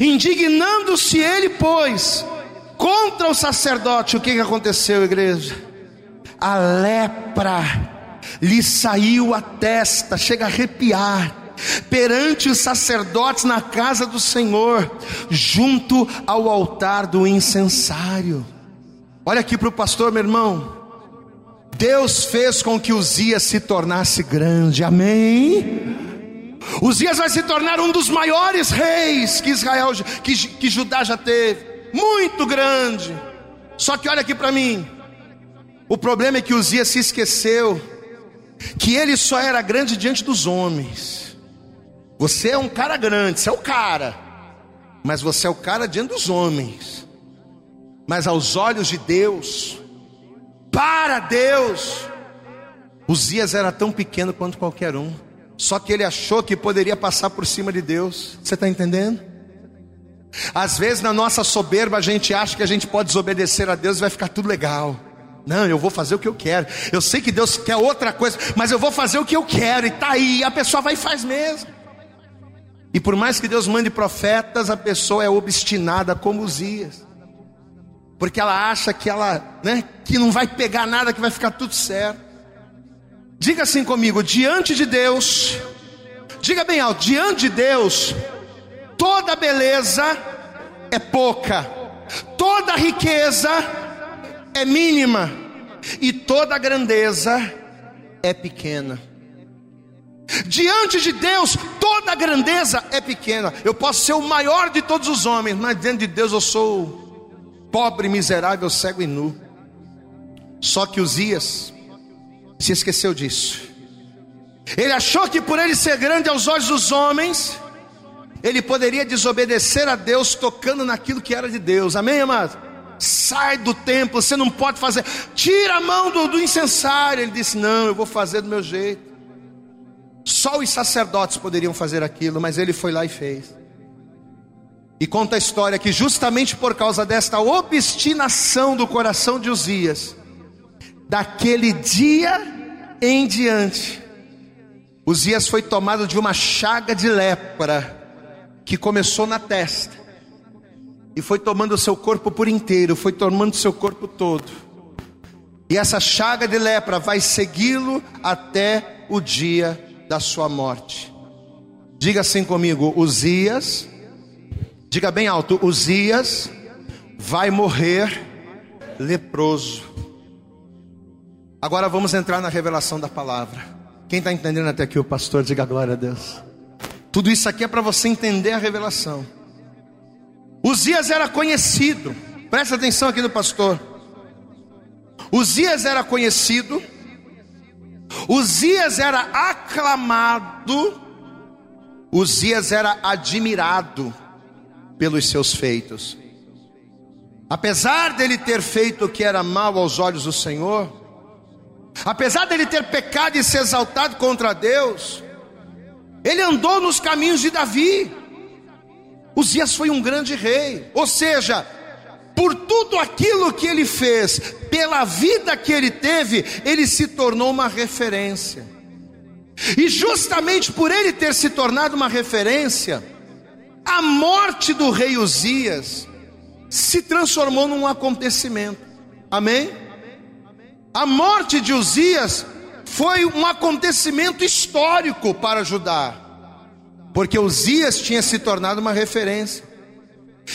Indignando-se ele, pois, contra o sacerdote, o que, que aconteceu, igreja? A lepra lhe saiu a testa, chega a arrepiar, perante os sacerdotes na casa do Senhor, junto ao altar do incensário. Olha aqui para o pastor, meu irmão. Deus fez com que Uzias se tornasse grande, amém? Uzias vai se tornar um dos maiores reis que Israel, que, que Judá já teve muito grande. Só que olha aqui para mim. O problema é que Uzias se esqueceu que ele só era grande diante dos homens. Você é um cara grande, você é o cara. Mas você é o cara diante dos homens. Mas aos olhos de Deus, para Deus, Uzias era tão pequeno quanto qualquer um. Só que ele achou que poderia passar por cima de Deus. Você está entendendo? Às vezes na nossa soberba a gente acha que a gente pode desobedecer a Deus e vai ficar tudo legal. Não, eu vou fazer o que eu quero. Eu sei que Deus quer outra coisa, mas eu vou fazer o que eu quero. E tá aí, a pessoa vai e faz mesmo. E por mais que Deus mande profetas, a pessoa é obstinada como Uzias. Porque ela acha que ela, né, que não vai pegar nada, que vai ficar tudo certo. Diga assim comigo, diante de Deus, diga bem alto, diante de Deus, toda beleza é pouca, toda riqueza é mínima e toda grandeza é pequena. Diante de Deus, toda grandeza é pequena. Eu posso ser o maior de todos os homens, mas diante de Deus eu sou pobre, miserável, cego e nu. Só que Uzias se esqueceu disso. Ele achou que por ele ser grande aos olhos dos homens, ele poderia desobedecer a Deus tocando naquilo que era de Deus. Amém, amado? Sai do templo, você não pode fazer. Tira a mão do, do incensário. Ele disse: Não, eu vou fazer do meu jeito. Só os sacerdotes poderiam fazer aquilo, mas ele foi lá e fez. E conta a história que, justamente por causa desta obstinação do coração de Uzias, daquele dia em diante, Uzias foi tomado de uma chaga de lepra que começou na testa e foi tomando o seu corpo por inteiro, foi tomando o seu corpo todo. E essa chaga de lepra vai segui-lo até o dia da sua morte. Diga assim comigo: Uzias, diga bem alto: Uzias vai morrer leproso. Agora vamos entrar na revelação da palavra. Quem está entendendo até aqui, o pastor, diga glória a Deus. Tudo isso aqui é para você entender a revelação. Uzias era conhecido, presta atenção aqui no pastor. Uzias era conhecido, Uzias era aclamado, Uzias era admirado pelos seus feitos. Apesar dele ter feito o que era mal aos olhos do Senhor, apesar dele ter pecado e se exaltado contra Deus, ele andou nos caminhos de Davi. Uzias foi um grande rei, ou seja, por tudo aquilo que ele fez, pela vida que ele teve, ele se tornou uma referência. E justamente por ele ter se tornado uma referência, a morte do rei Uzias se transformou num acontecimento. Amém? A morte de Uzias foi um acontecimento histórico para Judá, porque Uzias tinha se tornado uma referência,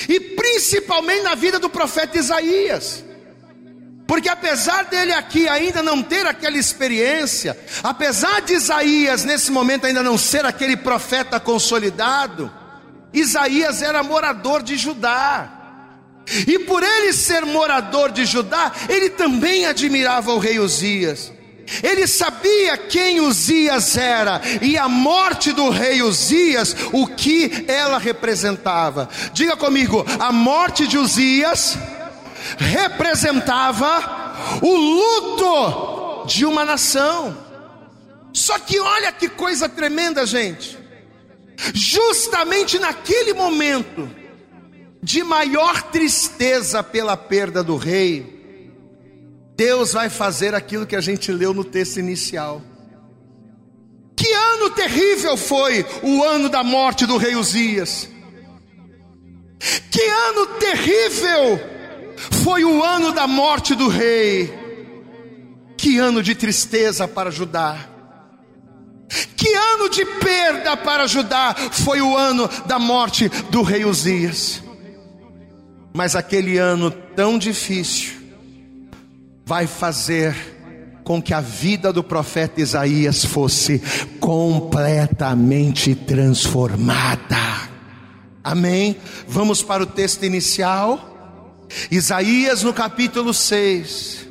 e principalmente na vida do profeta Isaías. Porque apesar dele aqui ainda não ter aquela experiência, apesar de Isaías nesse momento ainda não ser aquele profeta consolidado, Isaías era morador de Judá. E por ele ser morador de Judá, ele também admirava o rei Uzias. Ele sabia quem Uzias era e a morte do rei Uzias, o que ela representava. Diga comigo, a morte de Uzias representava o luto de uma nação. Só que olha que coisa tremenda, gente. Justamente naquele momento de maior tristeza pela perda do rei, Deus vai fazer aquilo que a gente leu no texto inicial. Que ano terrível foi o ano da morte do rei Uzias. Que ano terrível foi o ano da morte do rei. Que ano de tristeza para Judá. Que ano de perda para Judá foi o ano da morte do rei Uzias. Mas aquele ano tão difícil vai fazer com que a vida do profeta Isaías fosse completamente transformada. Amém? Vamos para o texto inicial. Isaías no capítulo 6.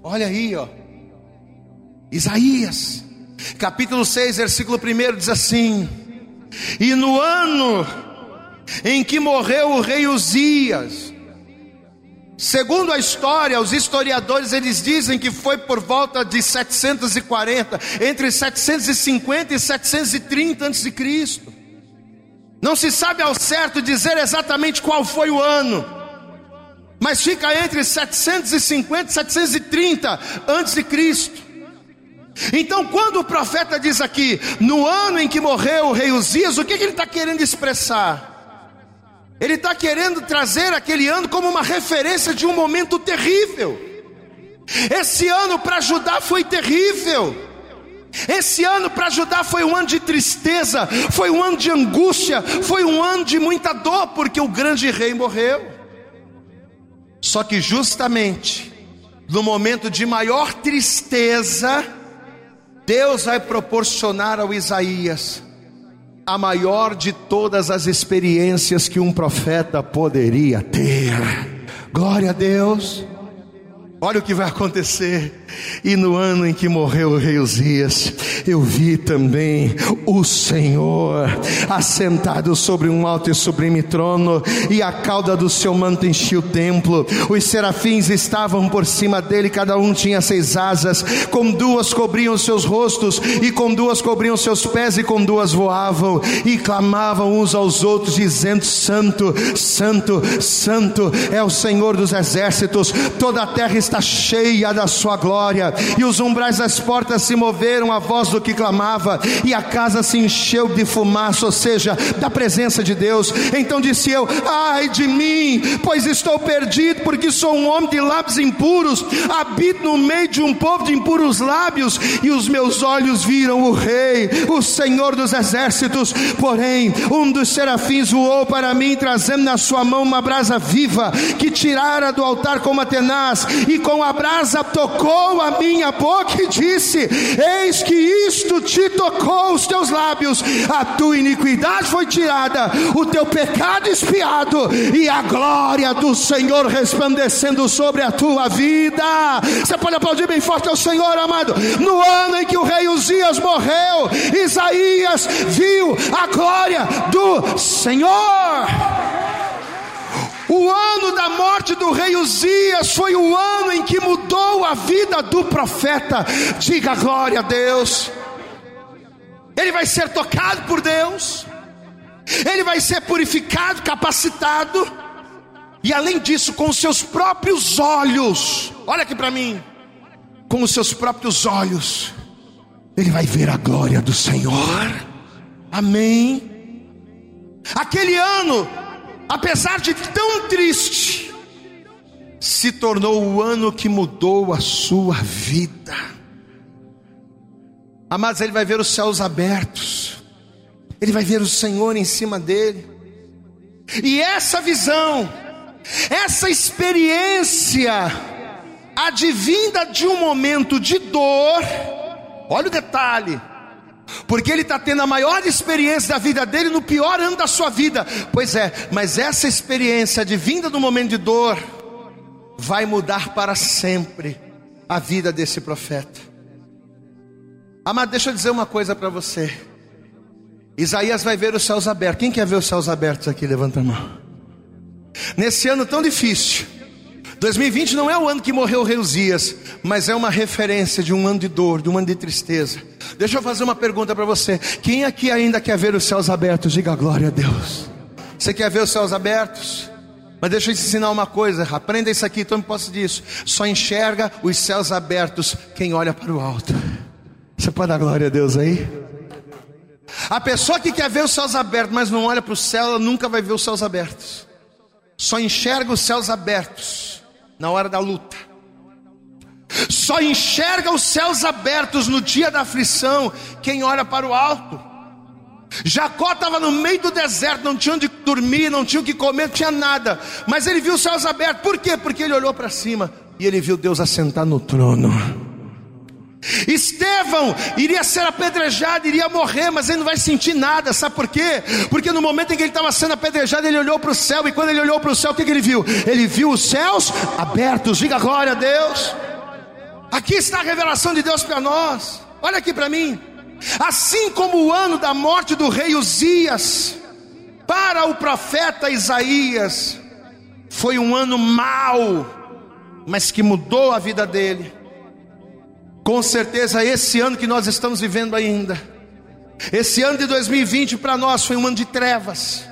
Olha aí, ó. Isaías, capítulo 6, versículo 1 diz assim: E no ano em que morreu o rei Uzias, Segundo a história, os historiadores eles dizem que foi por volta de 740, entre 750 e 730 antes de Cristo. Não se sabe ao certo dizer exatamente qual foi o ano, mas fica entre 750 e 730 antes de Cristo. Então, quando o profeta diz aqui, no ano em que morreu o rei Uzias, o que, que ele está querendo expressar? Ele está querendo trazer aquele ano como uma referência de um momento terrível. Esse ano para Judá foi terrível. Esse ano para Judá foi um ano de tristeza, foi um ano de angústia, foi um ano de muita dor, porque o grande rei morreu. Só que justamente no momento de maior tristeza, Deus vai proporcionar ao Isaías a maior de todas as experiências que um profeta poderia ter. Glória a Deus. Olha o que vai acontecer. E no ano em que morreu o rei Uzias, eu vi também o Senhor assentado sobre um alto e sublime trono, e a cauda do seu manto enchia o templo. Os serafins estavam por cima dele, cada um tinha seis asas, com duas cobriam seus rostos, e com duas cobriam seus pés, e com duas voavam, e clamavam uns aos outros, dizendo: Santo, Santo, Santo é o Senhor dos exércitos, toda a terra está cheia da sua glória. E os umbrais das portas se moveram à voz do que clamava, e a casa se encheu de fumaça, ou seja, da presença de Deus. Então disse eu: Ai de mim, pois estou perdido, porque sou um homem de lábios impuros, habito no meio de um povo de impuros lábios, e os meus olhos viram o Rei, o Senhor dos exércitos. Porém, um dos serafins voou para mim, trazendo na sua mão uma brasa viva, que tirara do altar como a tenaz, e com a brasa tocou a minha boca e disse: Eis que isto te tocou os teus lábios, a tua iniquidade foi tirada, o teu pecado espiado, e a glória do Senhor resplandecendo sobre a tua vida. Você pode aplaudir bem forte ao Senhor, amado. No ano em que o rei Uzias morreu, Isaías viu a glória do Senhor. O ano da morte do rei Uzias foi o ano em que mudou a vida do profeta. Diga glória a Deus. Ele vai ser tocado por Deus, ele vai ser purificado, capacitado, e além disso, com os seus próprios olhos, olha aqui para mim, com os seus próprios olhos, ele vai ver a glória do Senhor. Amém. Aquele ano apesar de tão triste, se tornou o ano que mudou a sua vida. Amados, ele vai ver os céus abertos, ele vai ver o Senhor em cima dele, e essa visão, essa experiência, advinda de um momento de dor, olha o detalhe, porque ele está tendo a maior experiência da vida dele no pior ano da sua vida. Pois é, mas essa experiência de vinda do momento de dor vai mudar para sempre a vida desse profeta. Amado, deixa eu dizer uma coisa para você. Isaías vai ver os céus abertos. Quem quer ver os céus abertos aqui? Levanta a mão. Nesse ano tão difícil, 2020 não é o ano que morreu o rei Uzias, mas é uma referência de um ano de dor, de um ano de tristeza. Deixa eu fazer uma pergunta para você: quem aqui ainda quer ver os céus abertos? Diga glória a Deus. Você quer ver os céus abertos? Mas deixa eu te ensinar uma coisa, aprenda isso aqui, tome posse disso. Só enxerga os céus abertos quem olha para o alto. Você pode dar glória a Deus aí? A pessoa que quer ver os céus abertos, mas não olha para o céu, ela nunca vai ver os céus abertos. Só enxerga os céus abertos na hora da luta. Só enxerga os céus abertos no dia da aflição quem olha para o alto. Jacó estava no meio do deserto, não tinha onde dormir, não tinha o que comer, não tinha nada. Mas ele viu os céus abertos. Por quê? Porque ele olhou para cima e ele viu Deus assentar no trono. Estevão iria ser apedrejado, iria morrer, mas ele não vai sentir nada, sabe por quê? Porque no momento em que ele estava sendo apedrejado, ele olhou para o céu, e quando ele olhou para o céu, o que, que ele viu? Ele viu os céus abertos, diga glória a Deus. Aqui está a revelação de Deus para nós, olha aqui para mim. Assim como o ano da morte do rei Uzias, para o profeta Isaías, foi um ano mau, mas que mudou a vida dele. Com certeza, esse ano que nós estamos vivendo ainda, esse ano de 2020 para nós foi um ano de trevas.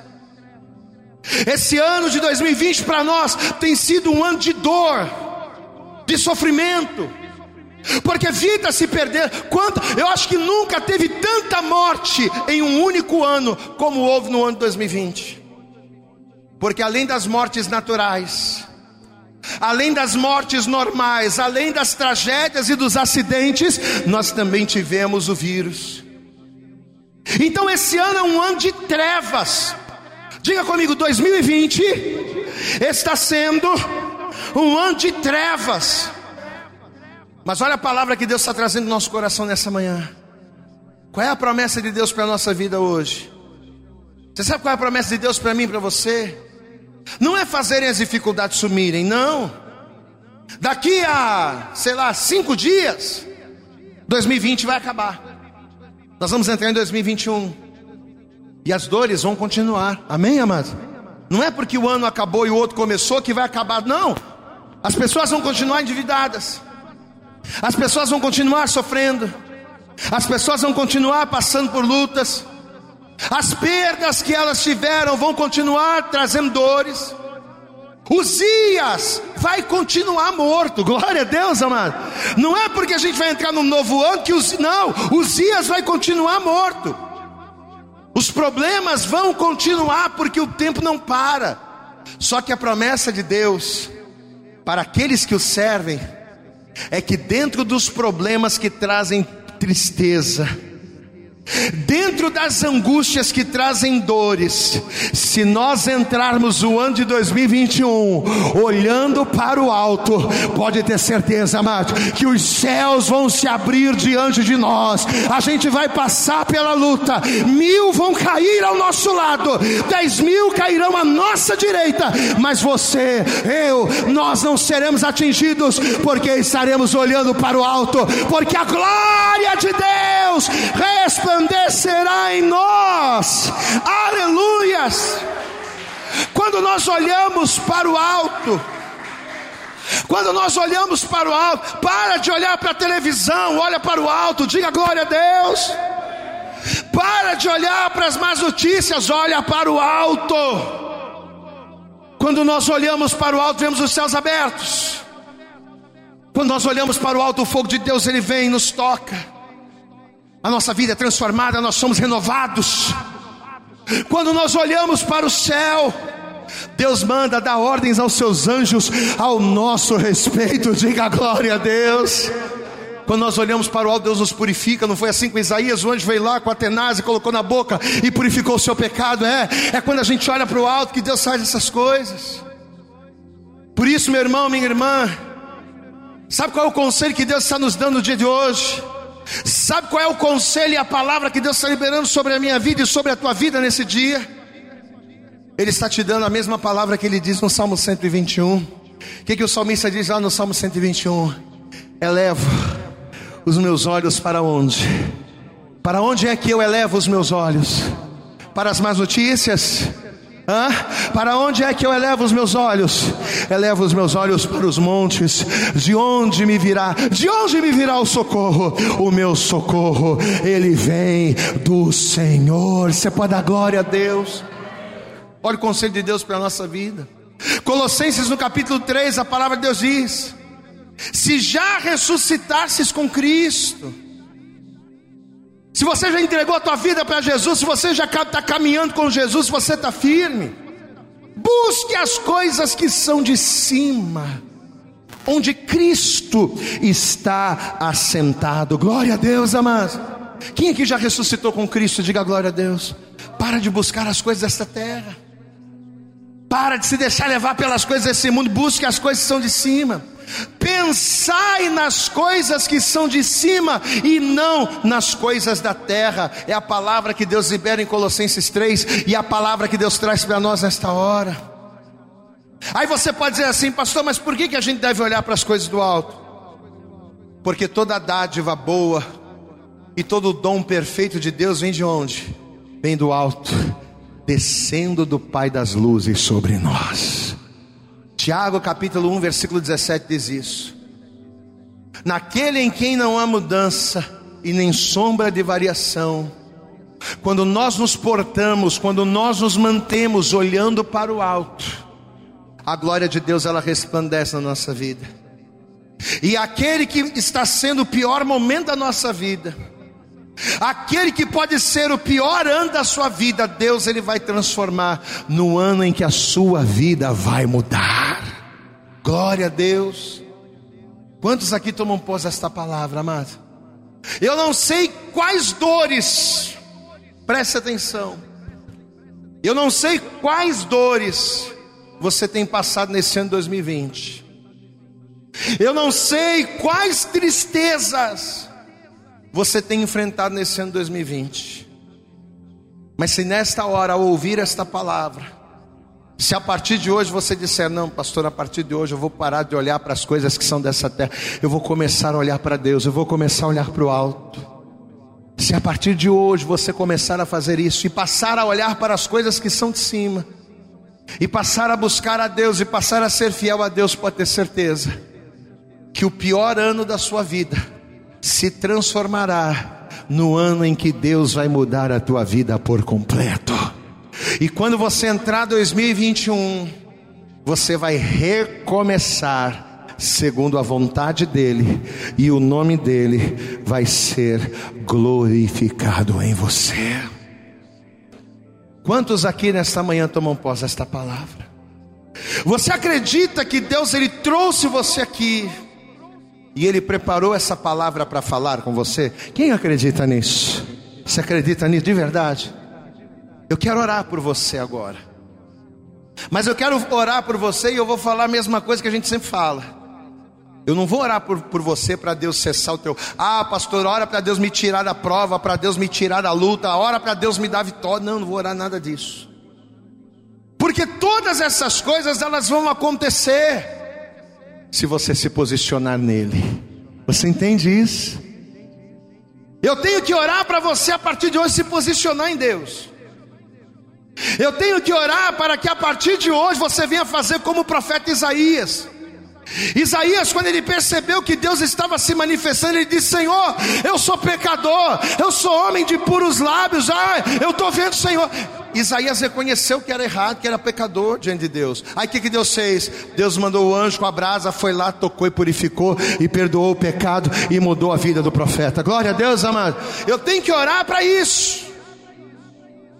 Esse ano de 2020 para nós tem sido um ano de dor, de sofrimento, porque vida se perder. Quanto, eu acho que nunca teve tanta morte em um único ano como houve no ano de 2020. Porque além das mortes naturais, além das mortes normais, além das tragédias e dos acidentes, nós também tivemos o vírus. Então esse ano é um ano de trevas. Diga comigo, 2020 está sendo um ano de trevas. Mas olha a palavra que Deus está trazendo no nosso coração nessa manhã. Qual é a promessa de Deus para a nossa vida hoje? Você sabe qual é a promessa de Deus para mim e para você? Não é fazerem as dificuldades sumirem, não. Daqui a, sei lá, cinco dias, 2020 vai acabar. Nós vamos entrar em 2021. E as dores vão continuar. Amém, amados? Não é porque o ano acabou e o outro começou que vai acabar, não. As pessoas vão continuar endividadas. As pessoas vão continuar sofrendo. As pessoas vão continuar passando por lutas. As perdas que elas tiveram vão continuar trazendo dores. Uzias vai continuar morto, glória a Deus, amado. Não é porque a gente vai entrar num novo ano que os não, Uzias vai continuar morto. Os problemas vão continuar porque o tempo não para. Só que a promessa de Deus para aqueles que o servem é que dentro dos problemas que trazem tristeza, Dentro das angústias que trazem dores, se nós entrarmos o ano de 2021 olhando para o alto, pode ter certeza, amado, que os céus vão se abrir diante de nós. A gente vai passar pela luta, mil vão cair ao nosso lado, dez mil cairão à nossa direita, mas você, eu, nós não seremos atingidos, porque estaremos olhando para o alto, porque a glória de Deus resplandece resplandecerá em nós. Aleluias! Quando nós olhamos para o alto, quando nós olhamos para o alto, para de olhar para a televisão, olha para o alto, diga glória a Deus. Para de olhar para as más notícias, olha para o alto. Quando nós olhamos para o alto, vemos os céus abertos. Quando nós olhamos para o alto, o fogo de Deus ele vem e nos toca a nossa vida é transformada, nós somos renovados. Quando nós olhamos para o céu, Deus manda dar ordens aos seus anjos ao nosso respeito, [laughs] diga glória a Deus. Quando nós olhamos para o alto, Deus nos purifica. Não foi assim com Isaías? O anjo veio lá com a tenaz e colocou na boca e purificou o seu pecado. É, é quando a gente olha para o alto que Deus faz essas coisas. Por isso, meu irmão, minha irmã, sabe qual é o conselho que Deus está nos dando no dia de hoje? Sabe qual é o conselho e a palavra que Deus está liberando sobre a minha vida e sobre a tua vida nesse dia? Ele está te dando a mesma palavra que ele diz no Salmo 121. O que, que o salmista diz lá no Salmo 121? elevo os meus olhos para onde? Para onde é que eu elevo os meus olhos? Para as más notícias? Hã? Para onde é que eu elevo os meus olhos? Elevo os meus olhos para os montes. De onde me virá? De onde me virá o socorro? O meu socorro, ele vem do Senhor. Você pode dar glória a Deus. Olha o conselho de Deus para a nossa vida. Colossenses no capítulo 3, a palavra de Deus diz: Se já ressuscitasses com Cristo, se você já entregou a tua vida para Jesus, se você já está caminhando com Jesus, se você está firme, busque as coisas que são de cima, onde Cristo está assentado. Glória a Deus, amados. Quem aqui já ressuscitou com Cristo? Diga glória a Deus. Para de buscar as coisas desta terra. Para de se deixar levar pelas coisas desse mundo, busque as coisas que são de cima. Pensai nas coisas que são de cima e não nas coisas da terra. É a palavra que Deus libera em Colossenses 3 e a palavra que Deus traz para nós nesta hora. Aí você pode dizer assim, pastor, mas por que, que a gente deve olhar para as coisas do alto? Porque toda dádiva boa e todo dom perfeito de Deus vem de onde? Vem do alto descendo do Pai das luzes sobre nós. Tiago capítulo 1, versículo 17 diz isso. Naquele em quem não há mudança e nem sombra de variação, quando nós nos portamos, quando nós nos mantemos olhando para o alto, a glória de Deus ela resplandece na nossa vida. E aquele que está sendo o pior momento da nossa vida, Aquele que pode ser o pior ano da sua vida, Deus ele vai transformar no ano em que a sua vida vai mudar. Glória a Deus. Quantos aqui tomam pós esta palavra, amado? Eu não sei quais dores, preste atenção. Eu não sei quais dores você tem passado nesse ano 2020. Eu não sei quais tristezas você tem enfrentado nesse ano 2020. Mas se nesta hora, ao ouvir esta palavra, se a partir de hoje você disser, não, pastor, a partir de hoje eu vou parar de olhar para as coisas que são dessa terra, eu vou começar a olhar para Deus, eu vou começar a olhar para o alto. Se a partir de hoje você começar a fazer isso e passar a olhar para as coisas que são de cima, e passar a buscar a Deus e passar a ser fiel a Deus, pode ter certeza que o pior ano da sua vida se transformará no ano em que Deus vai mudar a tua vida por completo. E quando você entrar 2021, você vai recomeçar segundo a vontade dele, e o nome dele vai ser glorificado em você. Quantos aqui nesta manhã tomam posse desta palavra? Você acredita que Deus ele trouxe você aqui e Ele preparou essa palavra para falar com você. Quem acredita nisso? Você acredita nisso de verdade? Eu quero orar por você agora. Mas eu quero orar por você e eu vou falar a mesma coisa que a gente sempre fala. Eu não vou orar por, por você para Deus cessar o teu. Ah, pastor, ora para Deus me tirar da prova, para Deus me tirar da luta, ora para Deus me dar vitória. Não, não vou orar nada disso. Porque todas essas coisas elas vão acontecer se você se posicionar nele. Você entende isso? Eu tenho que orar para você a partir de hoje se posicionar em Deus. Eu tenho que orar para que a partir de hoje você venha fazer como o profeta Isaías. Isaías, quando ele percebeu que Deus estava se manifestando, ele disse: Senhor, eu sou pecador, eu sou homem de puros lábios, ah, eu estou vendo, Senhor. Isaías reconheceu que era errado, que era pecador diante de Deus. Aí o que, que Deus fez? Deus mandou o anjo com a brasa, foi lá, tocou e purificou, e perdoou o pecado e mudou a vida do profeta. Glória a Deus, amado. Eu tenho que orar para isso.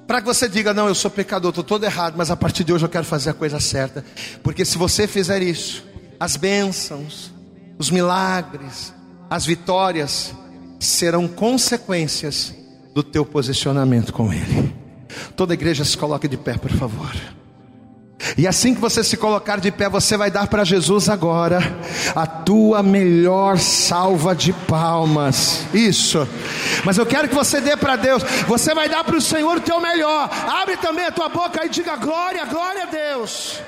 Para que você diga, não, eu sou pecador, estou todo errado, mas a partir de hoje eu quero fazer a coisa certa. Porque se você fizer isso, as bênçãos, os milagres, as vitórias serão consequências do teu posicionamento com Ele. Toda igreja se coloque de pé, por favor. E assim que você se colocar de pé, você vai dar para Jesus agora a tua melhor salva de palmas. Isso. Mas eu quero que você dê para Deus. Você vai dar para o Senhor o teu melhor. Abre também a tua boca e diga glória, glória a Deus.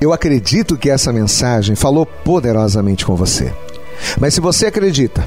Eu acredito que essa mensagem falou poderosamente com você. Mas se você acredita